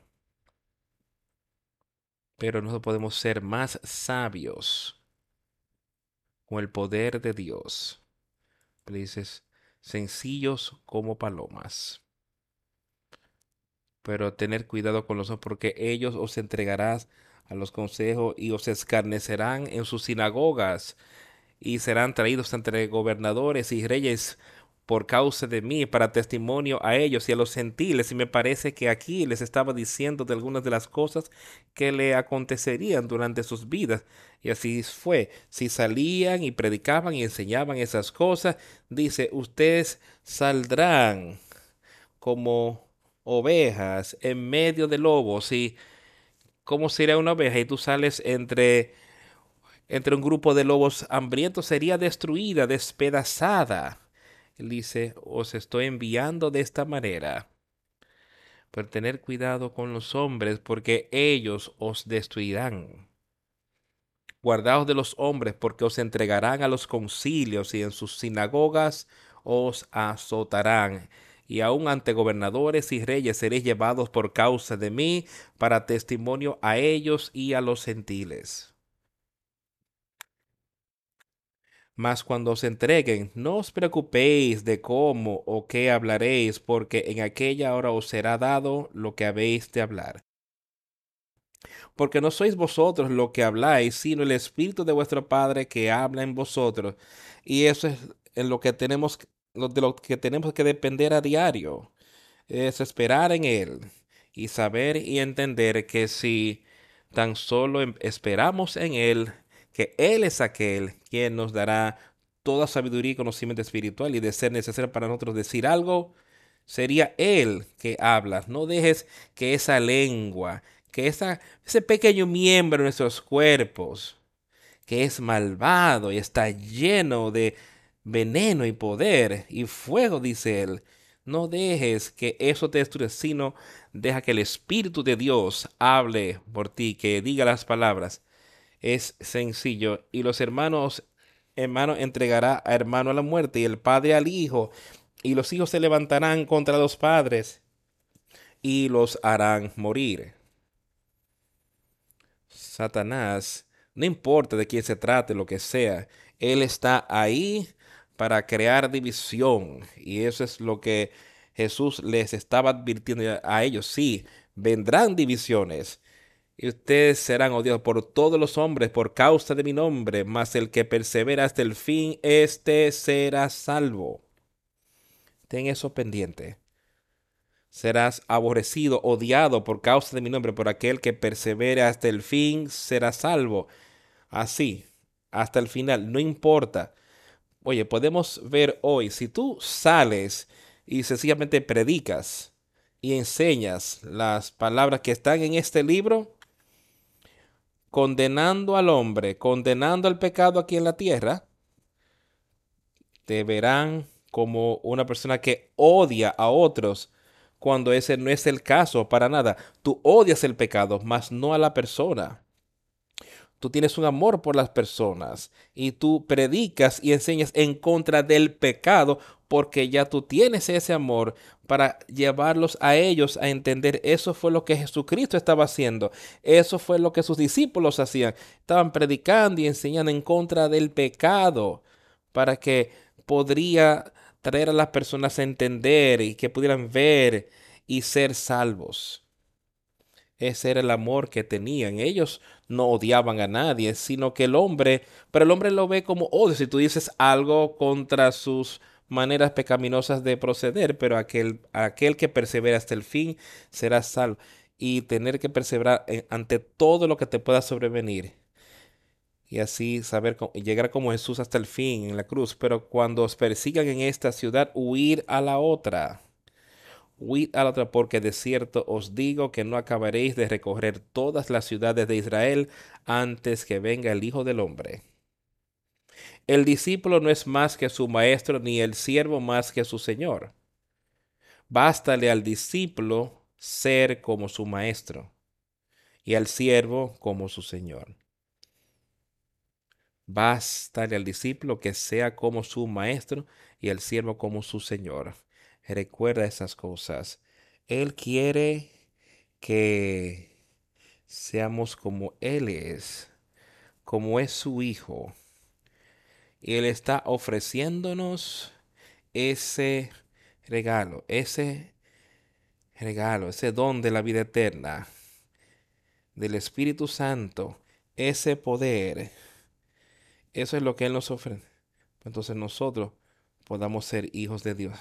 pero nosotros podemos ser más sabios con el poder de Dios. Dices, sencillos como palomas. Pero tener cuidado con los porque ellos os entregarán a los consejos y os escarnecerán en sus sinagogas y serán traídos entre gobernadores y reyes por causa de mí, para testimonio a ellos y a los gentiles. Y me parece que aquí les estaba diciendo de algunas de las cosas que le acontecerían durante sus vidas. Y así fue. Si salían y predicaban y enseñaban esas cosas, dice, ustedes saldrán como ovejas en medio de lobos. ¿Y cómo sería una oveja? Y tú sales entre entre un grupo de lobos hambrientos sería destruida, despedazada. Él dice, os estoy enviando de esta manera. Pero tener cuidado con los hombres, porque ellos os destruirán. Guardaos de los hombres, porque os entregarán a los concilios y en sus sinagogas os azotarán. Y aun ante gobernadores y reyes seréis llevados por causa de mí, para testimonio a ellos y a los gentiles. Mas cuando os entreguen, no os preocupéis de cómo o qué hablaréis, porque en aquella hora os será dado lo que habéis de hablar. Porque no sois vosotros lo que habláis, sino el Espíritu de vuestro Padre que habla en vosotros. Y eso es en lo que tenemos, de lo que tenemos que depender a diario. Es esperar en Él y saber y entender que si tan solo em, esperamos en Él, que Él es aquel quien nos dará toda sabiduría y conocimiento espiritual y de ser necesario para nosotros decir algo, sería Él que habla. No dejes que esa lengua, que esa, ese pequeño miembro de nuestros cuerpos, que es malvado y está lleno de veneno y poder y fuego, dice Él, no dejes que eso te destruya, sino deja que el Espíritu de Dios hable por ti, que diga las palabras es sencillo. Y los hermanos, hermano entregará a hermano a la muerte y el padre al hijo. Y los hijos se levantarán contra los padres y los harán morir. Satanás, no importa de quién se trate, lo que sea, él está ahí para crear división. Y eso es lo que Jesús les estaba advirtiendo a ellos. Sí, vendrán divisiones, y ustedes serán odiados por todos los hombres por causa de mi nombre, mas el que persevera hasta el fin, éste será salvo. Ten eso pendiente. serás aborrecido, odiado por causa de mi nombre, por aquel que persevere hasta el fin será salvo. Así, hasta el final, no importa. Oye, podemos ver hoy, si tú sales y sencillamente predicas y enseñas las palabras que están en este libro, condenando al hombre, condenando al pecado aquí en la tierra, te verán como una persona que odia a otros cuando ese no es el caso para nada. Tú odias el pecado, mas no a la persona. Tú tienes un amor por las personas y tú predicas y enseñas en contra del pecado porque ya tú tienes ese amor para llevarlos a ellos a entender eso fue lo que Jesucristo estaba haciendo, eso fue lo que sus discípulos hacían, estaban predicando y enseñando en contra del pecado para que podría traer a las personas a entender y que pudieran ver y ser salvos. Ese era el amor que tenían. Ellos no odiaban a nadie, sino que el hombre, pero el hombre lo ve como odio. Si tú dices algo contra sus maneras pecaminosas de proceder, pero aquel, aquel que persevera hasta el fin será salvo. Y tener que perseverar ante todo lo que te pueda sobrevenir. Y así saber llegar como Jesús hasta el fin en la cruz. Pero cuando os persigan en esta ciudad, huir a la otra huid a la otra, porque de cierto os digo que no acabaréis de recorrer todas las ciudades de Israel antes que venga el Hijo del Hombre. El discípulo no es más que su maestro, ni el siervo más que su señor. Bástale al discípulo ser como su maestro, y al siervo como su señor. Bástale al discípulo que sea como su maestro y al siervo como su señor. Recuerda esas cosas. Él quiere que seamos como Él es, como es su Hijo. Y Él está ofreciéndonos ese regalo, ese regalo, ese don de la vida eterna, del Espíritu Santo, ese poder. Eso es lo que Él nos ofrece. Entonces nosotros podamos ser hijos de Dios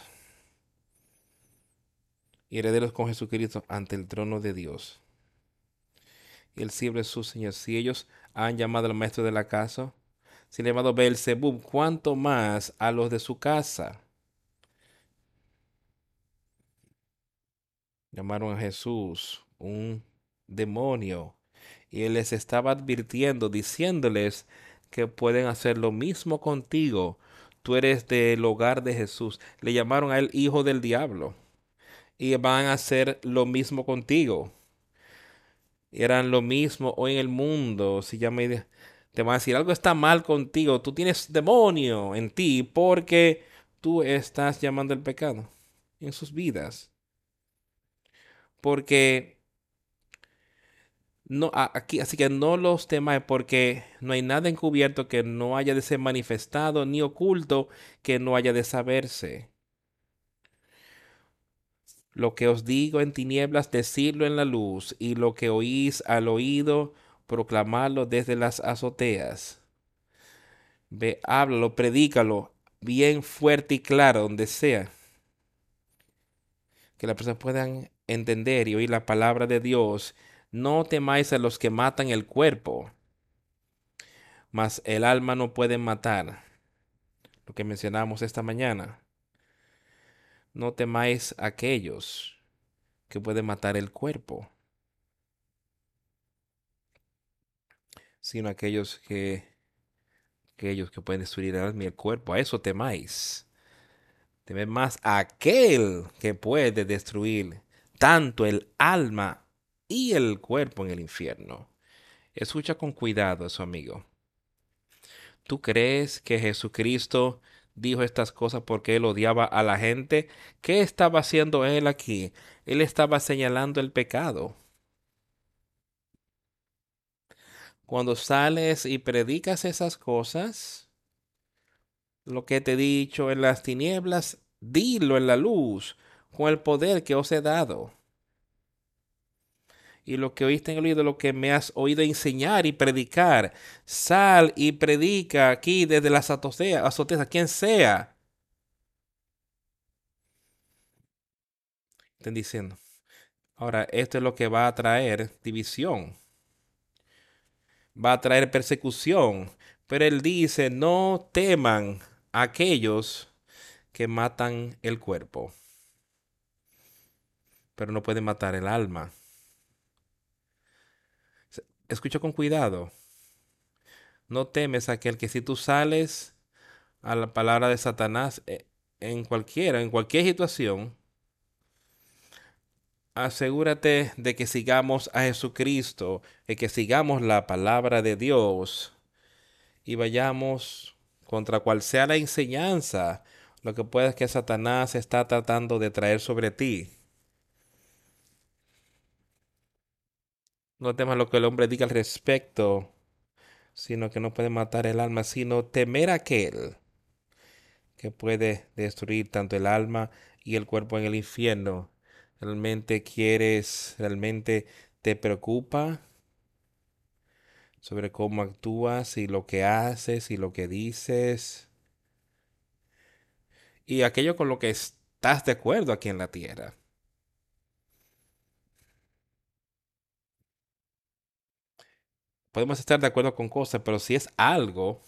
y herederos con Jesucristo ante el trono de Dios. Y el sirve su Señor. Si ellos han llamado al maestro de la casa, si han llamado Belzebub, ¿cuánto más a los de su casa? Llamaron a Jesús un demonio y él les estaba advirtiendo, diciéndoles que pueden hacer lo mismo contigo. Tú eres del hogar de Jesús. Le llamaron a él hijo del diablo y van a hacer lo mismo contigo. Eran lo mismo hoy en el mundo. Si ya me te van a decir algo está mal contigo, tú tienes demonio en ti porque tú estás llamando el pecado en sus vidas. Porque no aquí así que no los temáis porque no hay nada encubierto que no haya de ser manifestado ni oculto que no haya de saberse. Lo que os digo en tinieblas, decidlo en la luz, y lo que oís al oído, proclamarlo desde las azoteas. Ve, háblalo, predícalo bien fuerte y claro, donde sea. Que las personas puedan entender y oír la palabra de Dios. No temáis a los que matan el cuerpo, mas el alma no puede matar. Lo que mencionamos esta mañana. No temáis aquellos que pueden matar el cuerpo, sino aquellos que aquellos que pueden destruir el alma y el cuerpo. A eso temáis. Temed más a aquel que puede destruir tanto el alma y el cuerpo en el infierno. Escucha con cuidado eso, amigo. ¿Tú crees que Jesucristo dijo estas cosas porque él odiaba a la gente. ¿Qué estaba haciendo él aquí? Él estaba señalando el pecado. Cuando sales y predicas esas cosas, lo que te he dicho en las tinieblas, dilo en la luz, con el poder que os he dado y lo que oíste en el oído, lo que me has oído enseñar y predicar. Sal y predica aquí desde las azoteas, a quien sea. Estén diciendo. Ahora, esto es lo que va a traer división. Va a traer persecución. Pero él dice, no teman aquellos que matan el cuerpo, pero no pueden matar el alma. Escucha con cuidado. No temes aquel que si tú sales a la palabra de Satanás eh, en cualquiera, en cualquier situación, asegúrate de que sigamos a Jesucristo, de que sigamos la palabra de Dios y vayamos contra cual sea la enseñanza, lo que puede que Satanás está tratando de traer sobre ti. No temas lo que el hombre diga al respecto, sino que no puede matar el alma, sino temer aquel que puede destruir tanto el alma y el cuerpo en el infierno. ¿Realmente quieres, realmente te preocupa sobre cómo actúas y lo que haces y lo que dices? Y aquello con lo que estás de acuerdo aquí en la tierra. Podemos estar de acuerdo con cosas, pero si es algo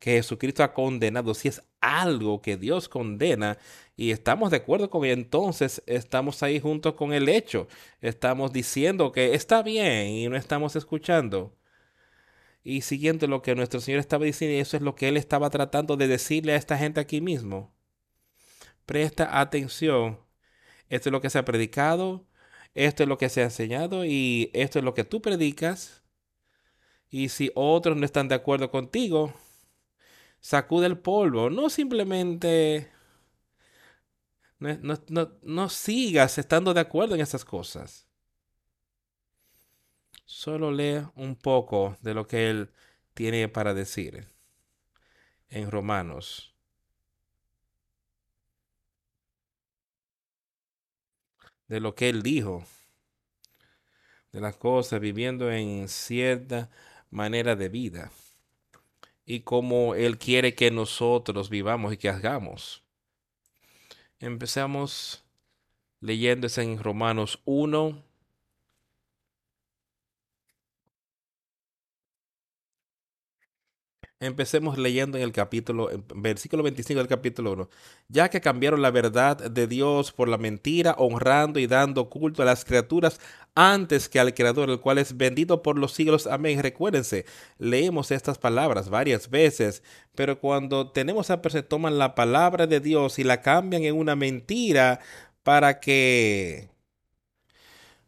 que Jesucristo ha condenado, si es algo que Dios condena y estamos de acuerdo con él, entonces estamos ahí junto con el hecho. Estamos diciendo que está bien y no estamos escuchando. Y siguiendo lo que nuestro Señor estaba diciendo, eso es lo que Él estaba tratando de decirle a esta gente aquí mismo. Presta atención. Esto es lo que se ha predicado, esto es lo que se ha enseñado y esto es lo que tú predicas. Y si otros no están de acuerdo contigo, sacude el polvo. No simplemente... No, sigas estando de acuerdo en esas cosas. Solo lee un poco de lo que él tiene para decir en Romanos. De lo que él dijo. De las cosas viviendo en cierta manera de vida y cómo Él quiere que nosotros vivamos y que hagamos. Empezamos leyendo en Romanos 1, Empecemos leyendo en el capítulo, versículo 25 del capítulo 1. Ya que cambiaron la verdad de Dios por la mentira, honrando y dando culto a las criaturas antes que al Creador, el cual es bendito por los siglos. Amén. Recuérdense, leemos estas palabras varias veces, pero cuando tenemos a se toman la palabra de Dios y la cambian en una mentira para que,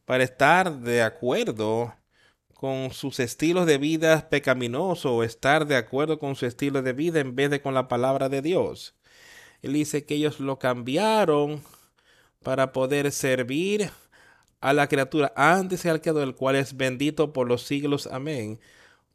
para estar de acuerdo con sus estilos de vida pecaminosos o estar de acuerdo con su estilo de vida en vez de con la palabra de Dios. Él dice que ellos lo cambiaron para poder servir a la criatura antes al creador, el cual es bendito por los siglos. Amén.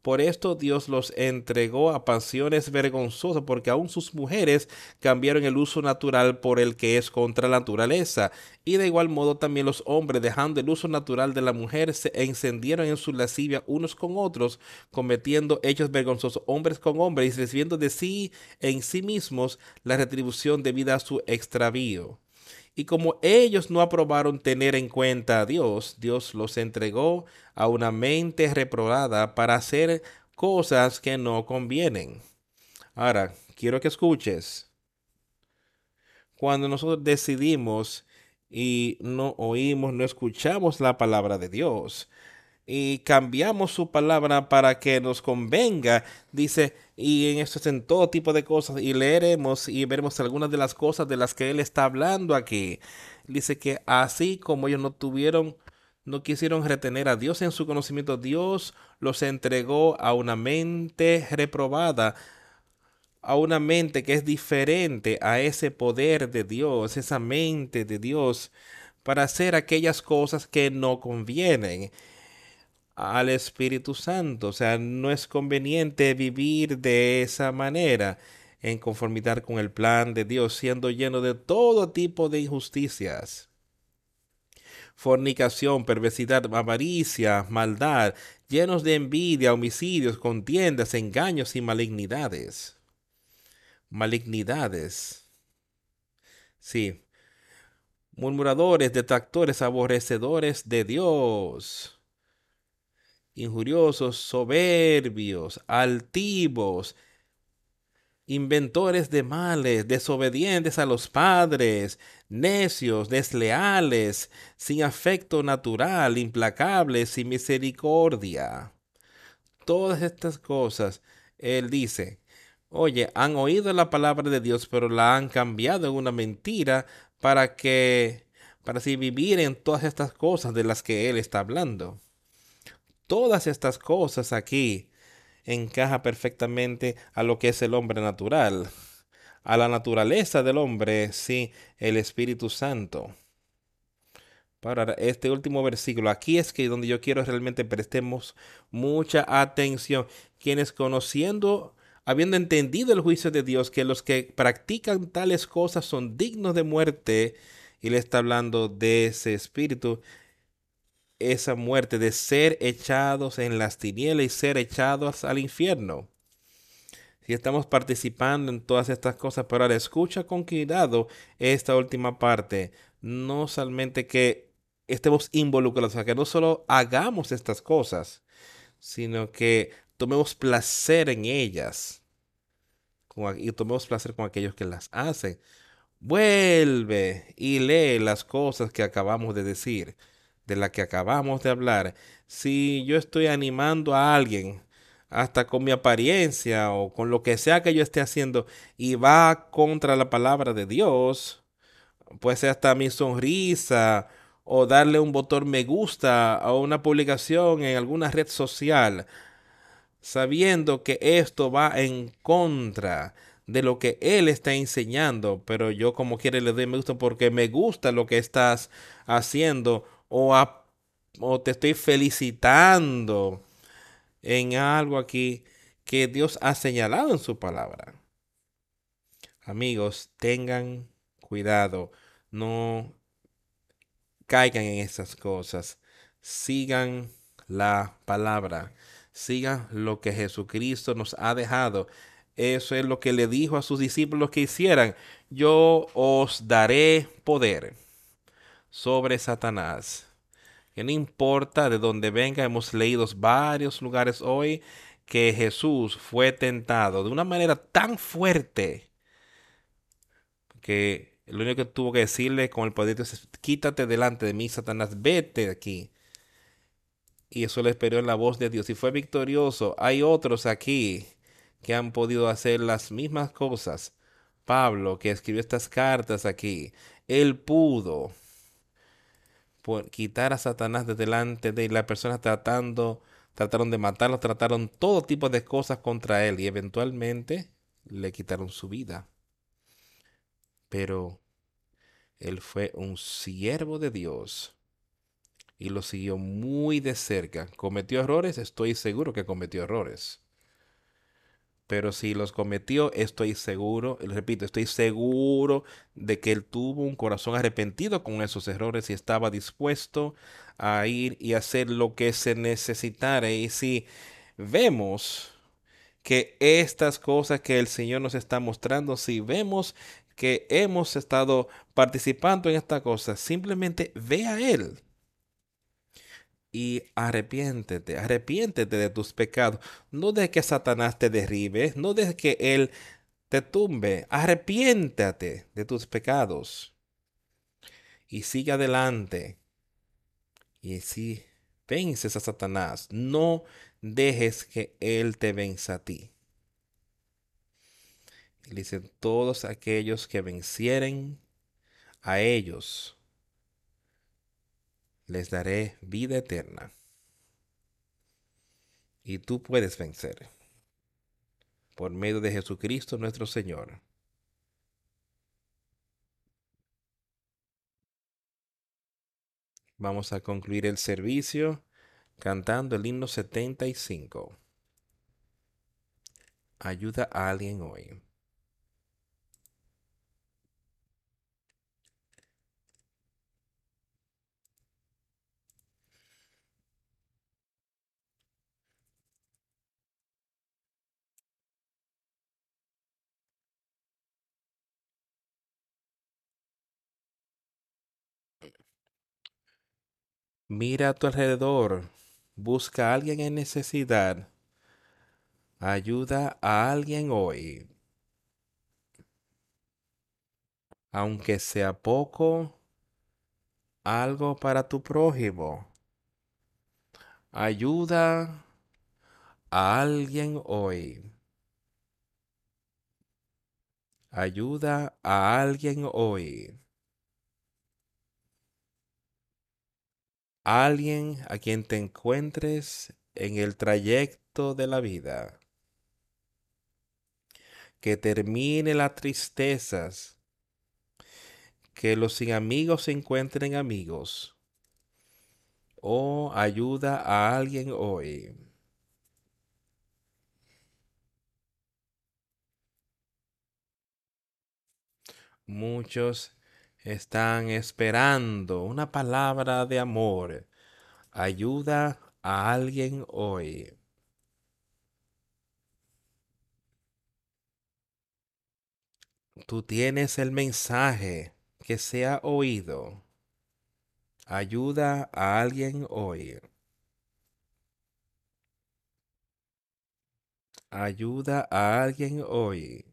Por esto Dios los entregó a pasiones vergonzosas, porque aún sus mujeres cambiaron el uso natural por el que es contra la naturaleza. Y de igual modo también los hombres, dejando el uso natural de la mujer, se encendieron en su lascivia unos con otros, cometiendo hechos vergonzosos, hombres con hombres, y recibiendo de sí en sí mismos la retribución debida a su extravío. Y como ellos no aprobaron tener en cuenta a Dios, Dios los entregó a una mente reprobada para hacer cosas que no convienen. Ahora, quiero que escuches. Cuando nosotros decidimos y no oímos, no escuchamos la palabra de Dios, y cambiamos su palabra para que nos convenga, dice, y en esto es en todo tipo de cosas, y leeremos y veremos algunas de las cosas de las que él está hablando aquí. Dice que así como ellos no tuvieron, no quisieron retener a Dios en su conocimiento, Dios los entregó a una mente reprobada, a una mente que es diferente a ese poder de Dios, esa mente de Dios, para hacer aquellas cosas que no convienen al Espíritu Santo. O sea, no es conveniente vivir de esa manera en conformidad con el plan de Dios, siendo lleno de todo tipo de injusticias. Fornicación, perversidad, avaricia, maldad, llenos de envidia, homicidios, contiendas, engaños y malignidades. Malignidades. Sí, murmuradores, detractores, aborrecedores de Dios, injuriosos, soberbios, altivos, inventores de males, desobedientes a los padres, necios, desleales, sin afecto natural, implacables, sin misericordia. Todas estas cosas, Él dice, oye, han oído la palabra de Dios, pero la han cambiado en una mentira para que, para así vivir en todas estas cosas de las que Él está hablando. Todas estas cosas aquí encaja perfectamente a lo que es el hombre natural, a la naturaleza del hombre, sí, el Espíritu Santo. Para este último versículo, aquí es que donde yo quiero realmente prestemos mucha atención. Quienes conociendo, habiendo entendido el juicio de Dios, que los que practican tales cosas son dignos de muerte, y le está hablando de ese espíritu, esa muerte, de ser echados en las tinieblas y ser echados al infierno. Si estamos participando en todas estas cosas, pero ahora escucha con cuidado esta última parte. No solamente que estemos involucrados, o que no solo hagamos estas cosas, sino que tomemos placer en ellas y tomemos placer con aquellos que las hacen. Vuelve y lee las cosas que acabamos de decir de la que acabamos de hablar, si yo estoy animando a alguien, hasta con mi apariencia o con lo que sea que yo esté haciendo, y va contra la palabra de Dios, puede ser hasta mi sonrisa o darle un botón me gusta a una publicación en alguna red social, sabiendo que esto va en contra de lo que él está enseñando, pero yo como quiere le doy me gusta porque me gusta lo que estás haciendo o, te estoy felicitando en algo aquí que Dios ha señalado en su palabra. Amigos, tengan cuidado, no caigan en esas cosas, sigan la palabra, sigan lo que Jesucristo nos ha dejado. Eso es lo que le dijo a sus discípulos que hicieran. Yo os daré poder sobre Satanás. Que no importa de dónde venga, hemos leído varios lugares hoy que Jesús fue tentado de una manera tan fuerte que lo único que tuvo que decirle con el poder es quítate delante de mí, Satanás, vete de aquí. Y eso le esperó en la voz de Dios y fue victorioso. Hay otros aquí que han podido hacer las mismas cosas. Pablo, que escribió estas cartas aquí, él pudo quitar a Satanás de delante de la persona tratando, trataron de matarlo, trataron todo tipo de cosas contra él y eventualmente le quitaron su vida. Pero él fue un siervo de Dios y lo siguió muy de cerca. ¿Cometió errores? Estoy seguro que cometió errores pero si los cometió, estoy seguro, repito, estoy seguro de que él tuvo un corazón arrepentido con esos errores y estaba dispuesto a ir y hacer lo que se necesitara. Y si vemos que estas cosas que el Señor nos está mostrando, si vemos que hemos estado participando en esta cosa, simplemente ve a Él y arrepiéntete, arrepiéntete de tus pecados. No de que Satanás te derribe, no de que Él te tumbe. Arrepiéntate de tus pecados y sigue adelante. Y si vences a Satanás, no dejes que Él te venza a ti. dicen todos aquellos que vencieren a ellos les daré vida eterna. Y tú puedes vencer por medio de Jesucristo nuestro Señor. Vamos a concluir el servicio cantando el himno 75. Ayuda a alguien hoy. Mira a tu alrededor, busca a alguien en necesidad, ayuda a alguien hoy, aunque sea poco, algo para tu prójimo. Ayuda a alguien hoy. Ayuda a alguien hoy. Alguien a quien te encuentres en el trayecto de la vida. Que termine las tristezas. Que los sin amigos se encuentren amigos. O ayuda a alguien hoy. Muchos están esperando una palabra de amor. Ayuda a alguien hoy. Tú tienes el mensaje que se ha oído. Ayuda a alguien hoy. Ayuda a alguien hoy.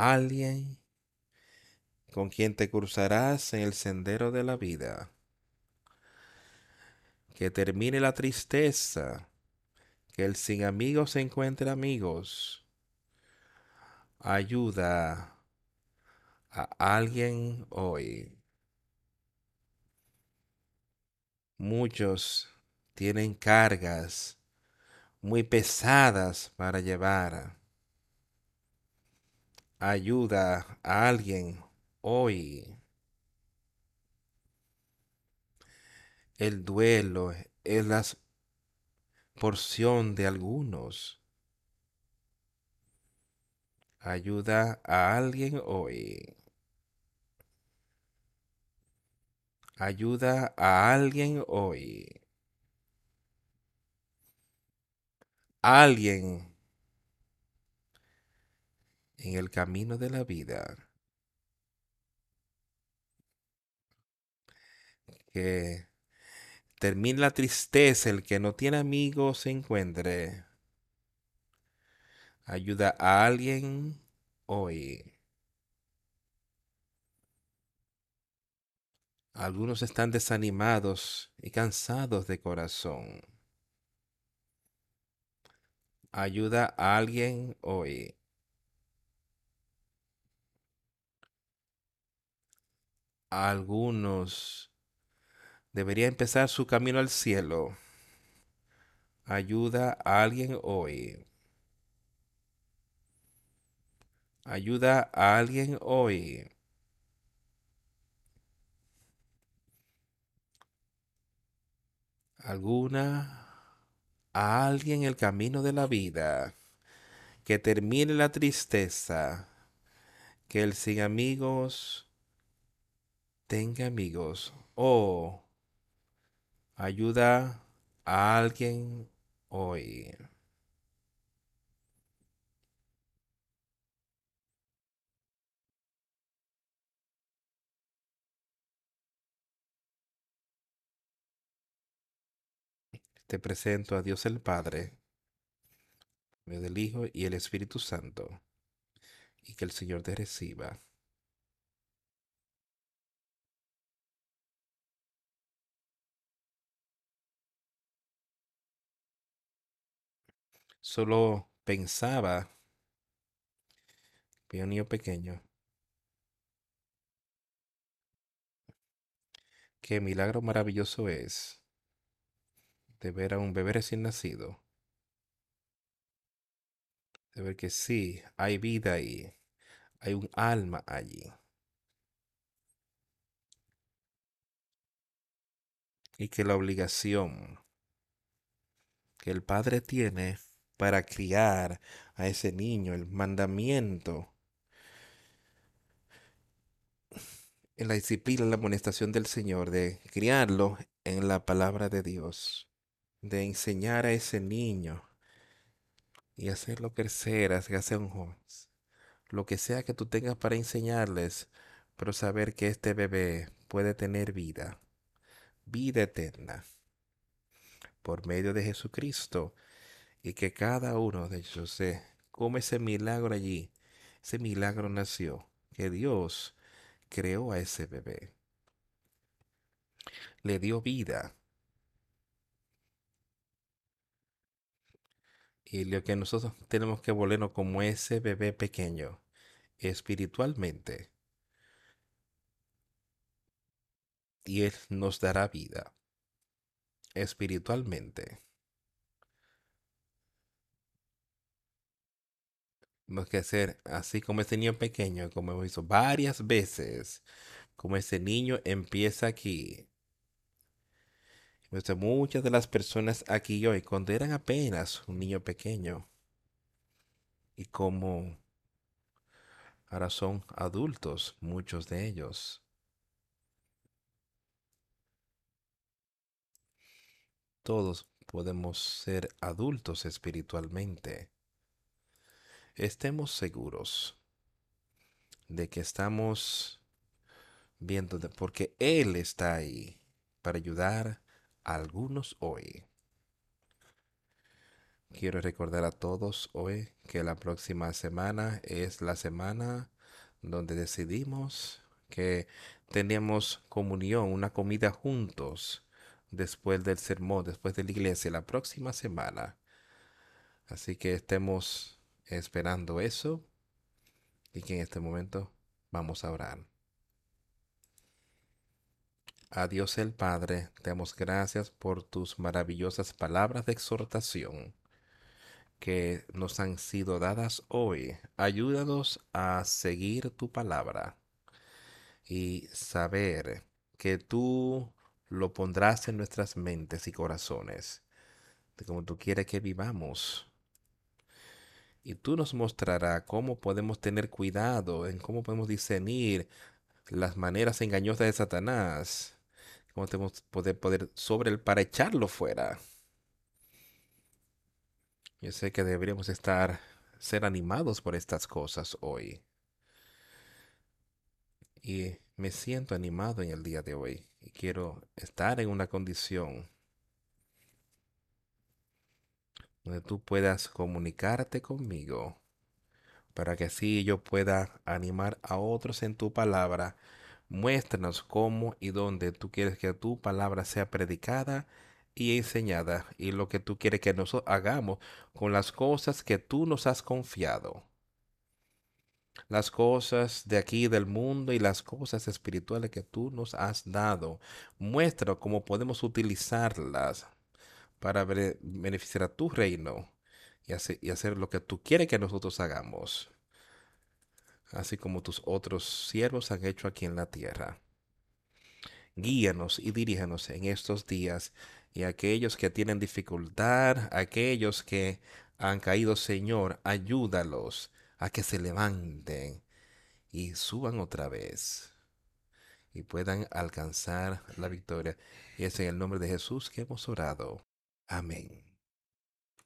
Alguien con quien te cruzarás en el sendero de la vida. Que termine la tristeza. Que el sin amigos se encuentre amigos. Ayuda a alguien hoy. Muchos tienen cargas muy pesadas para llevar. Ayuda a alguien hoy. El duelo es la porción de algunos. Ayuda a alguien hoy. Ayuda a alguien hoy. Alguien en el camino de la vida que termine la tristeza, el que no tiene amigos se encuentre. Ayuda a alguien hoy. Algunos están desanimados y cansados de corazón. Ayuda a alguien hoy. Algunos debería empezar su camino al cielo. Ayuda a alguien hoy. Ayuda a alguien hoy. Alguna a alguien el camino de la vida. Que termine la tristeza. Que el sin amigos tenga amigos. O ayuda a alguien hoy. Te presento a Dios el Padre, del Hijo y el Espíritu Santo, y que el Señor te reciba. Solo pensaba, un niño pequeño, qué milagro maravilloso es de ver a un bebé recién nacido. De ver que sí, hay vida ahí, hay un alma allí. Y que la obligación que el padre tiene para criar a ese niño, el mandamiento, en la disciplina, la amonestación del Señor, de criarlo en la palabra de Dios, de enseñar a ese niño y hacerlo crecer, hacer un. Lo que sea que tú tengas para enseñarles, pero saber que este bebé puede tener vida, vida eterna, por medio de Jesucristo, y que cada uno de ellos se come ese milagro allí, ese milagro nació, que Dios creó a ese bebé, le dio vida. Y lo que nosotros tenemos que volvernos como ese bebé pequeño, espiritualmente. Y Él nos dará vida, espiritualmente. Tenemos que hacer así como ese niño pequeño, como hemos visto varias veces, como ese niño empieza aquí. Muchas de las personas aquí hoy, cuando eran apenas un niño pequeño, y como ahora son adultos, muchos de ellos. Todos podemos ser adultos espiritualmente estemos seguros de que estamos viendo, porque Él está ahí para ayudar a algunos hoy. Quiero recordar a todos hoy que la próxima semana es la semana donde decidimos que tenemos comunión, una comida juntos después del sermón, después de la iglesia, la próxima semana. Así que estemos esperando eso y que en este momento vamos a orar. A Dios el Padre, te damos gracias por tus maravillosas palabras de exhortación que nos han sido dadas hoy. Ayúdanos a seguir tu palabra y saber que tú lo pondrás en nuestras mentes y corazones, de como tú quieres que vivamos y tú nos mostrarás cómo podemos tener cuidado, en cómo podemos discernir las maneras engañosas de Satanás, cómo tenemos poder, poder sobre él para echarlo fuera. Yo sé que deberíamos estar, ser animados por estas cosas hoy. Y me siento animado en el día de hoy. Y quiero estar en una condición donde tú puedas comunicarte conmigo para que así yo pueda animar a otros en tu palabra. Muéstranos cómo y dónde tú quieres que tu palabra sea predicada y enseñada y lo que tú quieres que nosotros hagamos con las cosas que tú nos has confiado. Las cosas de aquí del mundo y las cosas espirituales que tú nos has dado. Muestra cómo podemos utilizarlas para beneficiar a tu reino y hacer, lo que tú quieres que nosotros hagamos, así como tus otros siervos han hecho aquí en la tierra. Guíanos y diríjanos en estos días y aquellos que tienen dificultad, aquellos que han caído, Señor, ayúdalos a que se levanten y suban otra vez y puedan alcanzar la victoria. Y es en el nombre de Jesús que hemos orado. Amén.